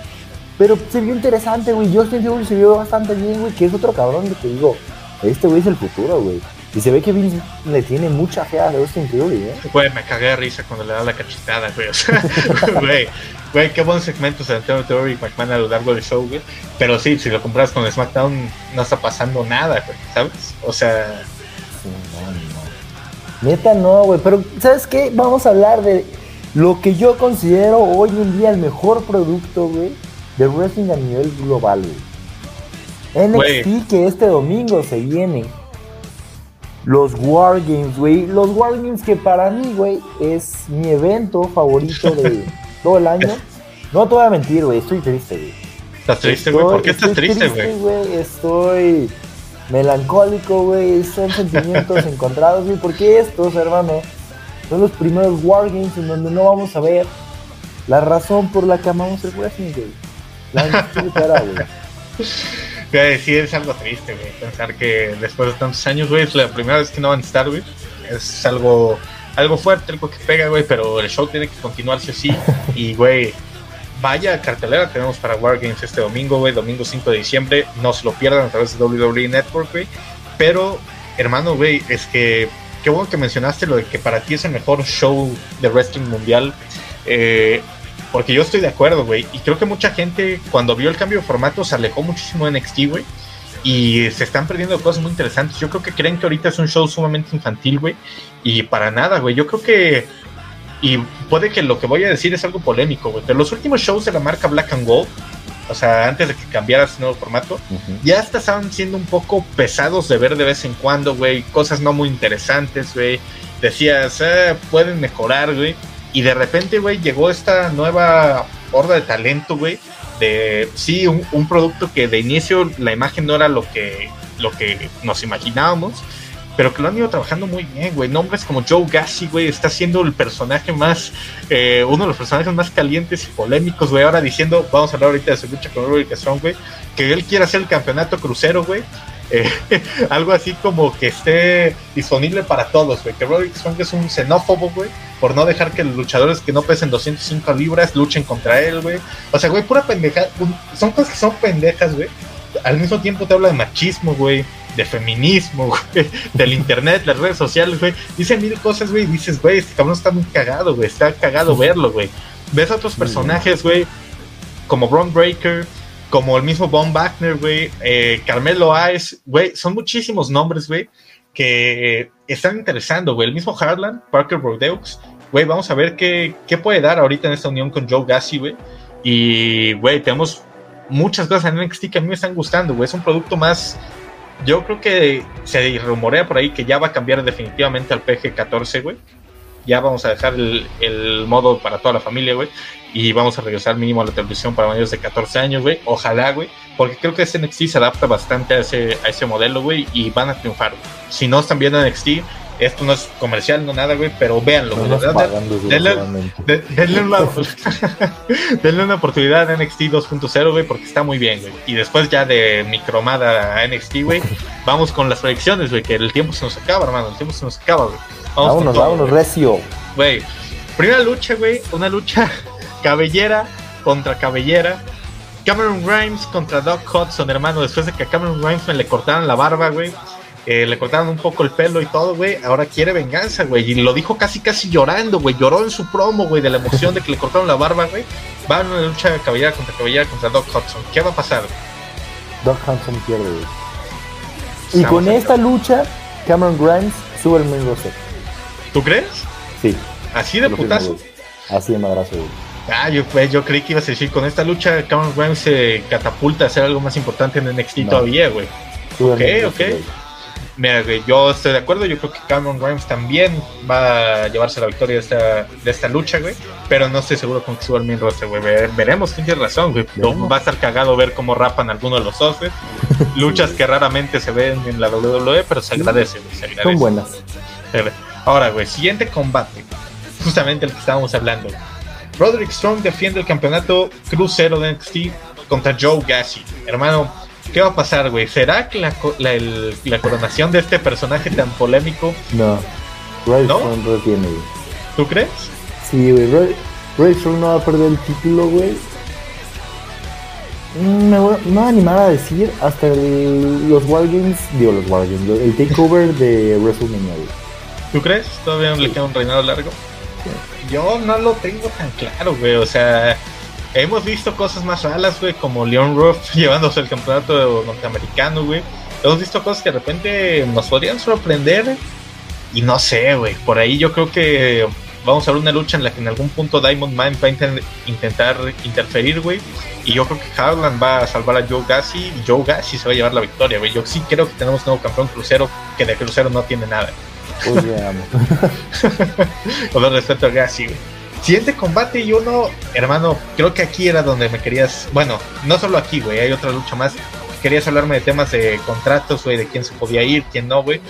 Pero se vio interesante, güey. Austin Theory se vio bastante bien, güey, que es otro cabrón que te digo. Este güey es el futuro, güey. Y se ve que Vince le tiene mucha fe a Austin Theory, ¿eh? Güey, me cagué de risa cuando le da la cachetada, güey. O sea, güey, güey, qué buenos segmentos de Antonio Theory y McMahon a lo largo del show, güey. Pero sí, si lo compras con SmackDown, no está pasando nada, güey, ¿sabes? O sea. Sí. Neta, no, güey. Pero, ¿sabes qué? Vamos a hablar de lo que yo considero hoy en día el mejor producto, güey, de wrestling a nivel global, güey. NXT que este domingo se viene los Wargames, güey. Los Wargames que para mí, güey, es mi evento favorito de todo el año. No te voy a mentir, güey, estoy triste, güey. ¿Estás triste, güey? ¿Por qué estás triste, güey? Estoy melancólico, güey. Son sentimientos encontrados, güey. Porque estos, hermano, son los primeros Wargames en donde no vamos a ver la razón por la que amamos el wrestling, güey. La güey. Sí, es algo triste, güey. Pensar que después de tantos años, güey, es la primera vez que no van a estar, güey. Es algo, algo fuerte, algo que pega, güey, pero el show tiene que continuarse así. Y, güey, vaya cartelera tenemos para Wargames este domingo, güey, domingo 5 de diciembre. No se lo pierdan a través de WWE Network, güey. Pero, hermano, güey, es que qué bueno que mencionaste lo de que para ti es el mejor show de wrestling mundial. Eh, porque yo estoy de acuerdo, güey. Y creo que mucha gente, cuando vio el cambio de formato, se alejó muchísimo de NXT, güey. Y se están perdiendo cosas muy interesantes. Yo creo que creen que ahorita es un show sumamente infantil, güey. Y para nada, güey. Yo creo que. Y puede que lo que voy a decir es algo polémico, güey. Pero los últimos shows de la marca Black and Gold, o sea, antes de que cambiara ese nuevo formato, ya hasta estaban siendo un poco pesados de ver de vez en cuando, güey. Cosas no muy interesantes, güey. Decías, eh, pueden mejorar, güey. Y de repente, güey, llegó esta nueva horda de talento, güey. De sí, un, producto que de inicio la imagen no era lo que, lo que nos imaginábamos. Pero que lo han ido trabajando muy bien, güey. Nombres como Joe Gassi, güey, está siendo el personaje más, eh, uno de los personajes más calientes y polémicos, güey. Ahora diciendo, vamos a hablar ahorita de su lucha con Roderick Strong, güey, que él quiere hacer el campeonato crucero, güey. Eh, algo así como que esté disponible para todos, güey. Que Roderick Strong es un xenófobo, güey, por no dejar que los luchadores que no pesen 205 libras luchen contra él, güey. O sea, güey, pura pendeja. Son cosas que son pendejas, güey. Al mismo tiempo te habla de machismo, güey, de feminismo, güey, del internet, las redes sociales, güey. Dice mil cosas, güey, y dices, güey, este cabrón está muy cagado, güey. Está cagado verlo, güey. Ves a otros personajes, güey, como Braun Breaker como el mismo Von Wagner, güey, eh, Carmelo Ice, güey, son muchísimos nombres, güey, que están interesando, güey. El mismo Harlan, Parker Brodeux, güey, vamos a ver qué, qué, puede dar ahorita en esta unión con Joe Gassi, güey. Y, güey, tenemos muchas cosas en NXT que a mí me están gustando, güey. Es un producto más. Yo creo que se rumorea por ahí que ya va a cambiar definitivamente al PG-14, güey. Ya vamos a dejar el, modo para toda la familia, güey y vamos a regresar mínimo a la televisión para mayores de 14 años, güey. Ojalá, güey, porque creo que ese NXT se adapta bastante a ese, a ese modelo, güey, y van a triunfar. Si no están viendo NXT, esto no es comercial, no nada, güey, pero véanlo, güey. denle, una, denle, una, oportunidad a NXT 2.0, güey, porque está muy bien, güey. Y después ya de mi cromada a NXT, güey, vamos con las predicciones, güey, que el tiempo se nos acaba, hermano, el tiempo se nos acaba, güey. Vamos vámonos, vámonos, recio. Güey, primera lucha, güey, una lucha cabellera contra cabellera. Cameron Grimes contra Doc Hudson, hermano. Después de que a Cameron Grimes me le cortaron la barba, güey. Eh, le cortaron un poco el pelo y todo, güey. Ahora quiere venganza, güey. Y lo dijo casi, casi llorando, güey. Lloró en su promo, güey, de la emoción de que le cortaron la barba, güey. Va a una lucha cabellera contra cabellera contra Doc Hudson. ¿Qué va a pasar? Doc Hudson pierde, güey. Y con esta lucha, Cameron Grimes sube el main roster. ¿Tú crees? Sí. ¿Así de putazo? Así de madrazo, güey. Ah, yo, pues, yo creí que ibas a decir, con esta lucha Cameron Grimes se catapulta a hacer algo más importante en NXT todavía, güey. Ok, ok. Mira, güey, yo estoy de acuerdo, yo creo que Cameron Grimes también va a llevarse la victoria de esta, de esta lucha, güey. Pero no estoy seguro con que suba el main roster, güey. Veremos, tienes razón, güey. Va a estar cagado ver cómo rapan algunos de los socios. Luchas que raramente se ven en la WWE, pero se agradece, güey. Se agradece. Son buenas. Ahora, güey, siguiente combate. Justamente el que estábamos hablando. Roderick Strong defiende el campeonato crucero de NXT contra Joe Gassi. Hermano, ¿qué va a pasar, güey? ¿Será que la, la, coronación de este personaje tan polémico? No. Strong no tiene, güey. ¿Tú crees? Sí, güey. Roderick Strong no va a perder el título, güey. Mm, me voy, me voy a animar a decir hasta el- los Wargames, digo los Wargames, el takeover de WrestleMania. güey. ¿Tú crees? ¿Todavía le queda un reinado largo? Yo no lo tengo tan claro, güey. O sea, hemos visto cosas más raras, güey, como Leon Ruff llevándose el campeonato norteamericano, güey. Hemos visto cosas que de repente nos podrían sorprender. Y no sé, güey. Por ahí yo creo que vamos a ver una lucha en la que en algún punto Diamond Mine va a inten- intentar interferir, güey. Y yo creo que Harlan va a salvar a Joe Gassi y Joe Gassi se va a llevar la victoria, güey. Yo sí creo que tenemos un nuevo campeón crucero que de crucero no tiene nada. Veamos. Con todo respeto a Gassi, güey. Siguiente combate y uno, hermano, creo que aquí era donde me querías. Bueno, no solo aquí, güey, hay otra lucha más. Querías hablarme de temas de contratos, güey, de quién se podía ir, quién no, güey.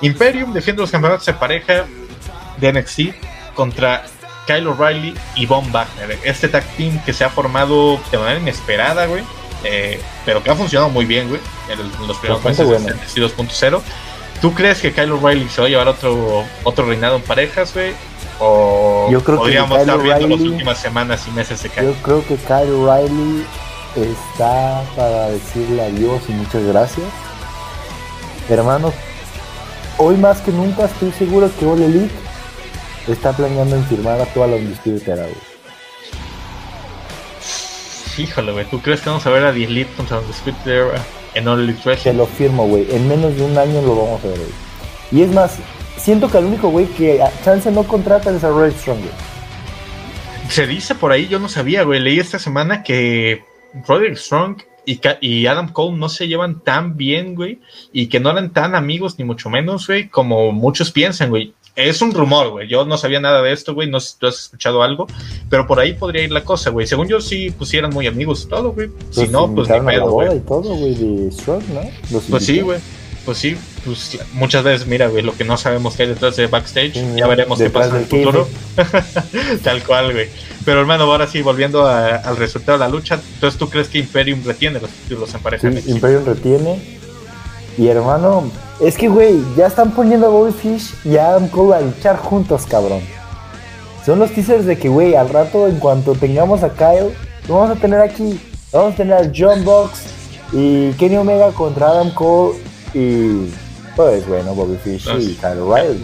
Imperium defiende los campeonatos de pareja de NXT contra Kyle O'Reilly y Von Wagner. Este tag team que se ha formado de manera inesperada, güey. eh, pero que ha funcionado muy bien, güey, en, los primeros meses bueno. de NXT 2.0. ¿Tú crees que Kyle O'Reilly se va a llevar otro, otro reinado en parejas, güey? O Yo creo que podríamos Kyle estar viendo las últimas semanas y meses de. Yo creo que Kyle O'Reilly está para decirle adiós y muchas gracias. Hermano, hoy más que nunca estoy seguro que All Elite está planeando en firmar a toda la Undisputed Era, güey. Híjole, güey, ¿tú crees que vamos a ver a The Elite contra Era en All Elite Te lo firmo, güey. En menos de un año lo vamos a ver, güey. Y es más, siento que el único güey que a chance no contrata es a Red Strong, güey. Se dice por ahí, yo no sabía, güey. Leí esta semana que Roderick Strong y, Adam Cole no se llevan tan bien, güey. Y que no eran tan amigos, ni mucho menos, güey, como muchos piensan, güey. Es un rumor, güey. Yo no sabía nada de esto, güey. No sé si tú has escuchado algo. Pero por ahí podría ir la cosa, güey. Según yo, sí, pues eran muy amigos y todo, güey. Si Los no, pues ni pedo, güey. y todo, güey, de Strong, ¿no? Los Pues sí, güey. Pues sí, pues muchas veces, mira, güey, lo que no sabemos que hay detrás de backstage, Sí, ya veremos qué pasa en el futuro. Tal cual, güey. Pero hermano, ahora sí, volviendo a- al resultado de la lucha, entonces tú crees que Imperium retiene los títulos en pareja Sí? Imperium retiene. Y hermano, es que, güey, ya están poniendo a Bobby Fish y a Adam Cole a luchar juntos, cabrón. Son los teasers de que, güey, al rato, en cuanto tengamos a Kyle, lo vamos a tener aquí. Vamos a tener a John Box y Kenny Omega contra Adam Cole y, pues, bueno, Bobby Fish Ah, y. Kyle O'Reilly.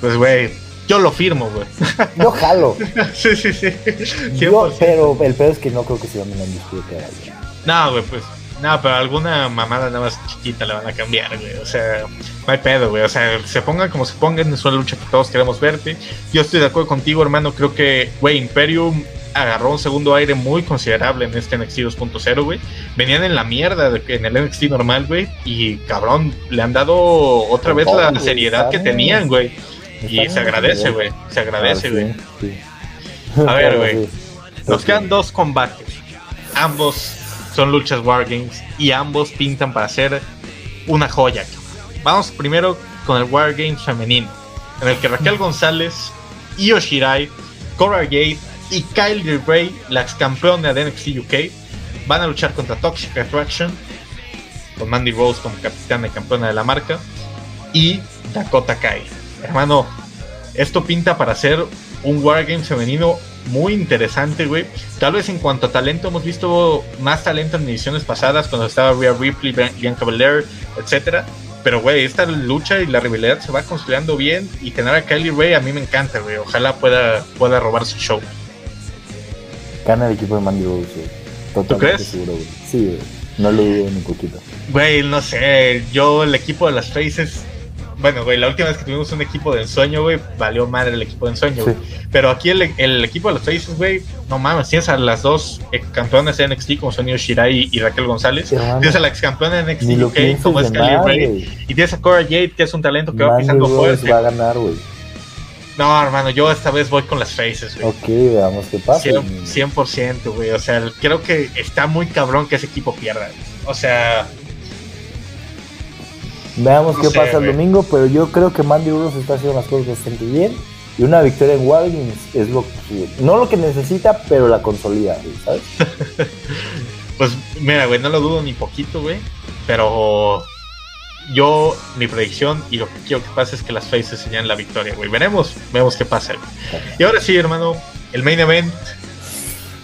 Pues, güey, yo lo firmo, güey. Yo jalo. sí, sí, sí. Yo, 100%. pero el pedo es que no creo que se llamen en disputa. güey. No, güey, pues. No, pero alguna mamada nada más chiquita le van a cambiar, güey. O sea, no hay pedo, güey. O sea, se pongan como se pongan, es una lucha que todos queremos verte. Yo estoy de acuerdo contigo, hermano. Creo que, güey, Imperium agarró un segundo aire muy considerable en este NXT 2.0, güey. Venían en la mierda de en el NXT normal, güey. Y cabrón, le han dado otra vez la seriedad que tenían, güey. Y se agradece, güey. Se agradece, Ah, güey. A ver, güey. Nos quedan dos combates. Ambos son luchas Wargames y ambos pintan para ser una joya. Vamos primero con el Wargames femenino, en el que Raquel González, Io Shirai, Cora Jade y Kylie Ray, la ex campeona de NXT UK, van a luchar contra Toxic Attraction, con Mandy Rose como capitana y campeona de la marca, y Dakota Kai. Hermano, esto pinta para ser un Wargame femenino muy interesante, güey. Tal vez en cuanto a talento, hemos visto más talento en ediciones pasadas, cuando estaba Rhea Ripley, Bian- Bianca Belair, etcétera. Pero, güey, esta lucha y la rivalidad se va construyendo bien. Y tener a Kylie Ray a mí me encanta, güey. Ojalá pueda, pueda robar su show. Gana el equipo de Mandy Rose, güey. Totalmente crees? seguro, güey. Sí, güey. No lo dudo ni poquito. Güey, no sé. Yo, el equipo de las Faces. Bueno, güey, la última vez que tuvimos un equipo de ensueño, güey, valió madre el equipo de ensueño, Sí. güey. Pero aquí el, el equipo de los Faces, güey, no mames, tienes a las dos eh, campeonas de NXT como son Shirai y Raquel González. Hermano, Tienes a la ex campeona de NXT UK como es más, Ray. Y tienes a Cora Jade, que es un talento que va Mandy pisando Rose fuerte. va a ganar, güey. No, hermano, yo esta vez voy con las Faces, güey. Ok, veamos qué pasa. 100%, 100%, güey. O sea, creo que está muy cabrón que ese equipo pierda. güey. O sea, Veamos No qué sé, pasa el domingo, pero yo creo que Mandy Rose está haciendo las cosas bastante bien. Y una victoria en Wargames es lo que, no lo que necesita, pero la consolida, güey, ¿sabes? pues mira, güey, no lo dudo ni poquito, güey. Pero yo, mi predicción y lo que quiero que pase es que las Faces se lleven la victoria, güey. Veremos, vemos qué pasa. güey. Y ahora sí, hermano, el main event.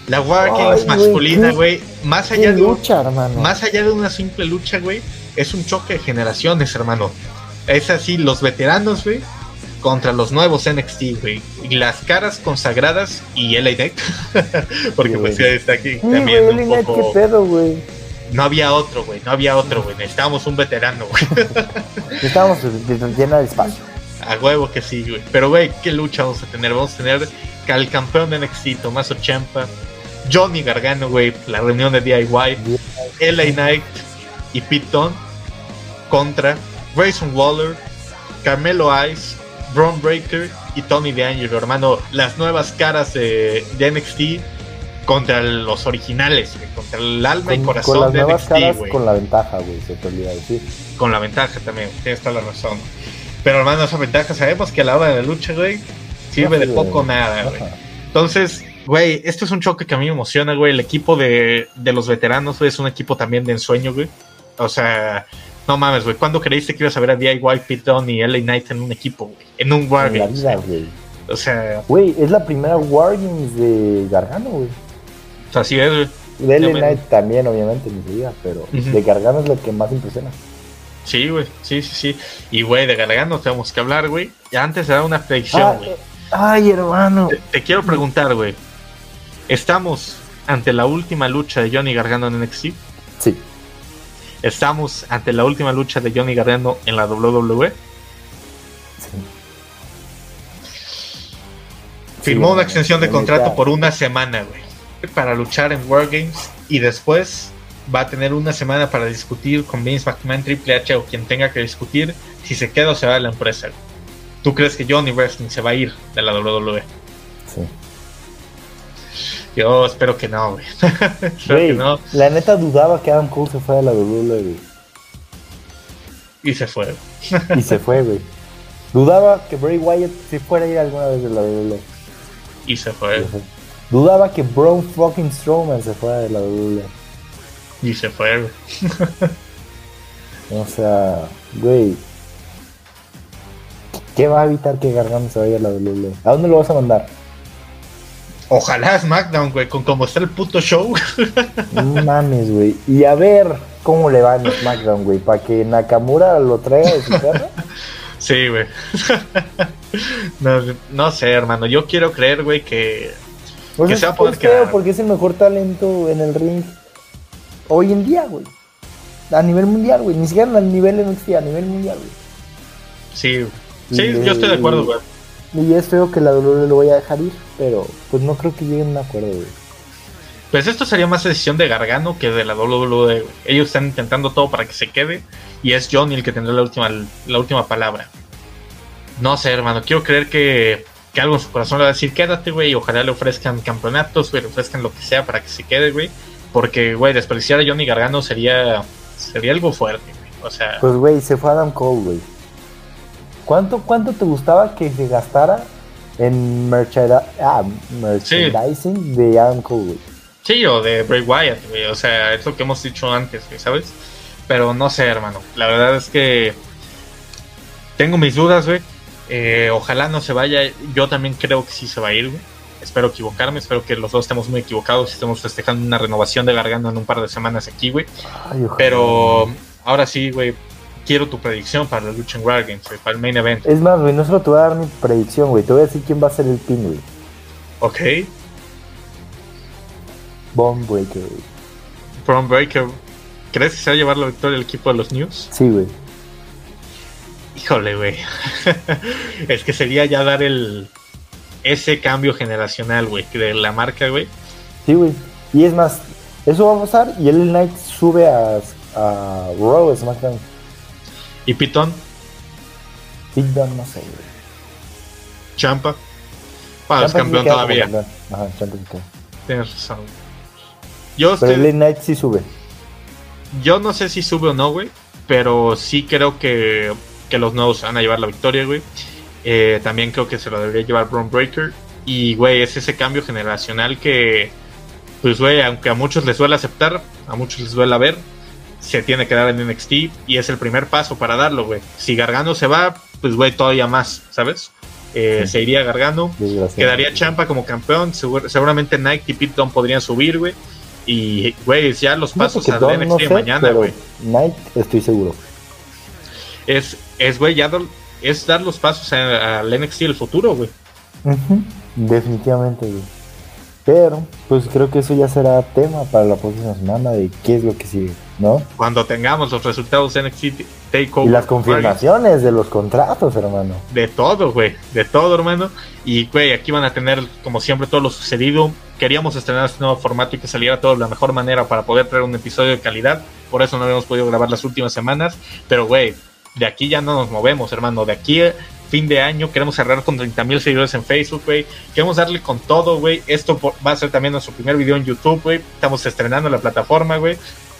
La War masculina, güey, más allá de lucha, hermano. más allá de una simple lucha, güey, es un choque de generaciones, hermano. Es así, los veteranos, güey, contra los nuevos NXT, güey. Y las caras consagradas y LA Knight. Porque pues está aquí también un poco... ¿Qué pedo, güey? No había otro, güey, no había otro, güey. Necesitábamos un veterano, güey. Necesitábamos llenar de espacio. A huevo que sí, güey. Pero, güey, ¿qué lucha vamos a tener? Vamos a tener al campeón de NXT, Tomás Champa, Johnny Gargano, güey, la reunión de DIY, LA Knight y Pete contra Grayson Waller, Carmelo Ice, Braun Breaker y Tony D'Angelo, hermano. Las nuevas caras de, NXT contra los originales, contra el alma y corazón con las de nuevas NXT, caras güey. Con la ventaja, güey, se te olvida decir. Con la ventaja también, tienes toda la razón. Pero hermano, esa ventaja sabemos que a la hora de la lucha, güey, sirve de poco nada, güey. Entonces, güey, esto es un choque que a mí me emociona, güey. El equipo de, de los veteranos, güey, es un equipo también de ensueño, güey. O sea, no mames, güey. ¿Cuándo creíste que ibas a ver a DIY, Dunne y LA Knight en un equipo, güey? En un En la Wargames. vida, güey. O sea, Güey, es la primera Wargames de Gargano, güey. Así es, güey. De Ya LA me- Knight también, obviamente, ni se diga, pero Ujú. de Gargano es lo que más impresiona. Sí, güey. Sí, sí, sí. Y, güey, de Gargano tenemos que hablar, güey. Antes dar una predicción, Ah, güey. ay, hermano. Te, te quiero preguntar, güey. ¿Estamos ante la última lucha de Johnny Gargano en NXT? Sí, ¿Estamos ante la última lucha de Johnny Gargano en la WWE? sí. Firmó Sí, una extensión de contrato por una semana, güey. Para luchar en Wargames. Y después va a tener una semana para discutir con Vince McMahon, Triple H o quien tenga que discutir si se queda o se va de la empresa. ¿Tú crees que Johnny Wrestling se va a ir de la WWE? sí. Yo espero que no, güey. espero Güey, que no. la neta dudaba que Adam Cole se fuera de la WWE. Y se fue. Y se fue, güey. Dudaba que Bray Wyatt se fuera a ir alguna vez de la WWE. Y se fue. Se fue. Dudaba que Braun fucking Strowman se fuera de la WWE. Y se fue. O sea, güey. ¿Qué va a evitar que Gargano se vaya a la WWE? ¿A dónde lo vas a mandar? Ojalá SmackDown, güey, con cómo está el puto show. No mames, güey. Y a ver cómo le va en SmackDown, güey. Para que Nakamura lo traiga de su casa. Sí, güey. no, no sé, hermano. Yo quiero creer, güey, que. Pues Que es, se va a poder es feo quedar. porque es el mejor talento en el ring hoy en día, güey. A nivel mundial, güey. Ni siquiera a nivel NXT, a nivel mundial, güey. Sí, güey. sí, yo estoy de acuerdo, güey. Y es feo que la WWE lo vaya a dejar ir, pero pues no creo que lleguen a un acuerdo, güey. Pues esto sería más decisión de Gargano que de la WWE. güey. Ellos están intentando todo para que se quede. Y es Johnny el que tendrá la última, la última palabra. No sé, hermano. Quiero creer que, que algo en su corazón le va a decir: quédate, güey. Y ojalá le ofrezcan campeonatos, güey. Le ofrezcan lo que sea para que se quede, güey. Porque, güey, desperdiciar a Johnny Gargano sería, sería algo fuerte, güey. O sea, Pues, güey, se fue Adam Cole, güey. ¿Cuánto, ¿Cuánto te gustaba que se gastara en merchandising, ah, merchandising de Adam Cole, güey? Sí, o de Bray Wyatt, güey. O sea, es lo que hemos dicho antes, güey, ¿sabes? Pero no sé, hermano. La verdad es que tengo mis dudas, güey. Eh, ojalá no se vaya. Yo también creo que sí se va a ir, güey. Espero equivocarme. Espero que los dos estemos muy equivocados y estemos festejando una renovación de Gargano en un par de semanas aquí, güey. Ay. Pero ahora sí, güey. Quiero tu predicción para la lucha en War Games, güey, para el main event. Es más, güey, no solo te voy a dar mi predicción, güey. Te voy a decir quién va a ser el pin, güey. Ok. Bomb Breaker, güey. From Breaker. ¿Crees que se va a llevar la victoria el equipo de los News? Sí, güey. Híjole, güey. es que sería ya dar el ese cambio generacional, güey, de la marca, güey. Sí, güey. Y es más, eso va a pasar y el Knight sube a, a Raw SmackDown. Y Pitón, Don, no sé, güey. Champa. Ciampa sí campeón todavía. campeón. Ajá, Ciampa sí. Tienes razón. Yo, Pero estoy- el Knight sí sube. yo no sé si sube o no, güey. Pero sí creo que, que los nuevos van a llevar la victoria, güey. Eh, también creo que se lo debería llevar Braun Breaker. Y, güey, es ese cambio generacional que, pues, güey, aunque a muchos les duele aceptar, a muchos les duele ver, se tiene que dar en NXT y es el primer paso para darlo, güey. Si Gargano se va, pues, güey, todavía más, ¿sabes? eh, se iría Gargano, quedaría Champa como campeón, seguramente Nike y Pit podrían subir, güey. Y, güey, ya los pasos a NXT mañana, güey. Nike, estoy seguro. Es, es, güey, ya es dar los pasos al NXT del futuro, güey. Definitivamente, güey. Pero, pues creo que eso ya será tema para la próxima semana de qué es lo que sigue, ¿no? Cuando tengamos los resultados de NXT Takeover. Y las confirmaciones de los contratos, hermano. De todo, güey. De todo, hermano. Y, güey, aquí van a tener, como siempre, todo lo sucedido. Queríamos estrenar este nuevo formato y que saliera todo de la mejor manera para poder traer un episodio de calidad. Por eso no habíamos podido grabar las últimas semanas. Pero, güey, de aquí ya no nos movemos, hermano. De aquí fin de año, queremos cerrar con 30 mil seguidores en Facebook, güey. Queremos darle con todo, güey. Esto va a ser también nuestro primer video en YouTube, güey. Estamos estrenando la plataforma, güey.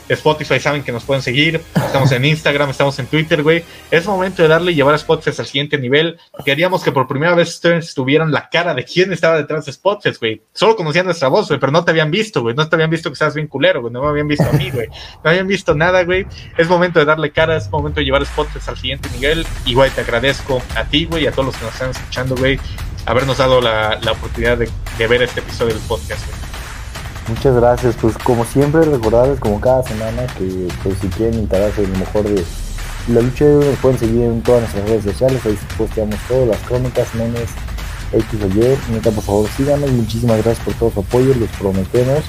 Spotify saben que nos pueden seguir. Estamos en Instagram, estamos en Twitter, güey. Es momento de darle y llevar a Spotify al siguiente nivel. Queríamos que por primera vez ustedes tuvieran la cara de quién estaba detrás de Spotify, güey. Solo conocían nuestra voz, güey, pero no te habían visto, güey. No te habían visto que estabas bien culero, güey. No me habían visto a mí, güey. No habían visto nada, güey. Es momento de darle cara, es momento de llevar Spotify al siguiente nivel. Y, güey, te agradezco a ti, güey, y a todos los que nos están escuchando, güey, habernos dado la, la oportunidad de, de ver este episodio del podcast, güey. Muchas gracias, pues como siempre recordarles como cada semana que pues si quieren enterarse de lo mejor de la lucha nos pueden seguir en todas nuestras redes sociales, ahí posteamos todo, las crónicas, memes, X o Y, por favor síganos, muchísimas gracias por todo su apoyo, les prometemos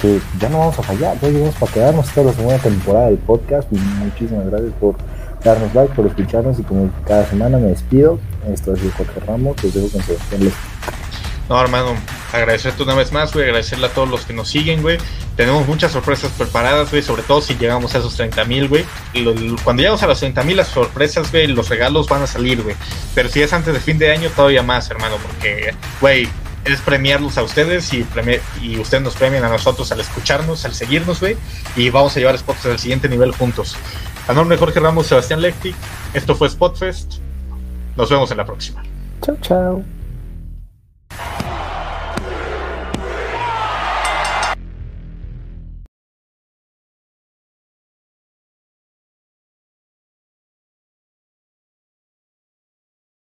que ya no vamos a fallar, ya llegamos para quedarnos toda la segunda temporada del podcast y muchísimas gracias por darnos like, por escucharnos y como cada semana me despido, esto es Jorge Ramos, los dejo con Sebastián no, hermano, agradecerte una vez más, güey, agradecerle a todos los que nos siguen, güey. Tenemos muchas sorpresas preparadas, güey, sobre todo si llegamos a esos 30 mil, güey. Cuando llegamos a los 30 mil, las sorpresas, güey, los regalos van a salir, güey. Pero si es antes de fin de año, todavía más, hermano, porque, güey, es premiarlos a ustedes y, y ustedes nos premian a nosotros al escucharnos, al seguirnos, güey. Y vamos a llevar Spotfest al siguiente nivel juntos. A nombre de Jorge Ramos, Sebastián Lecti, esto fue Spotfest. Nos vemos en la próxima. Chao, chao.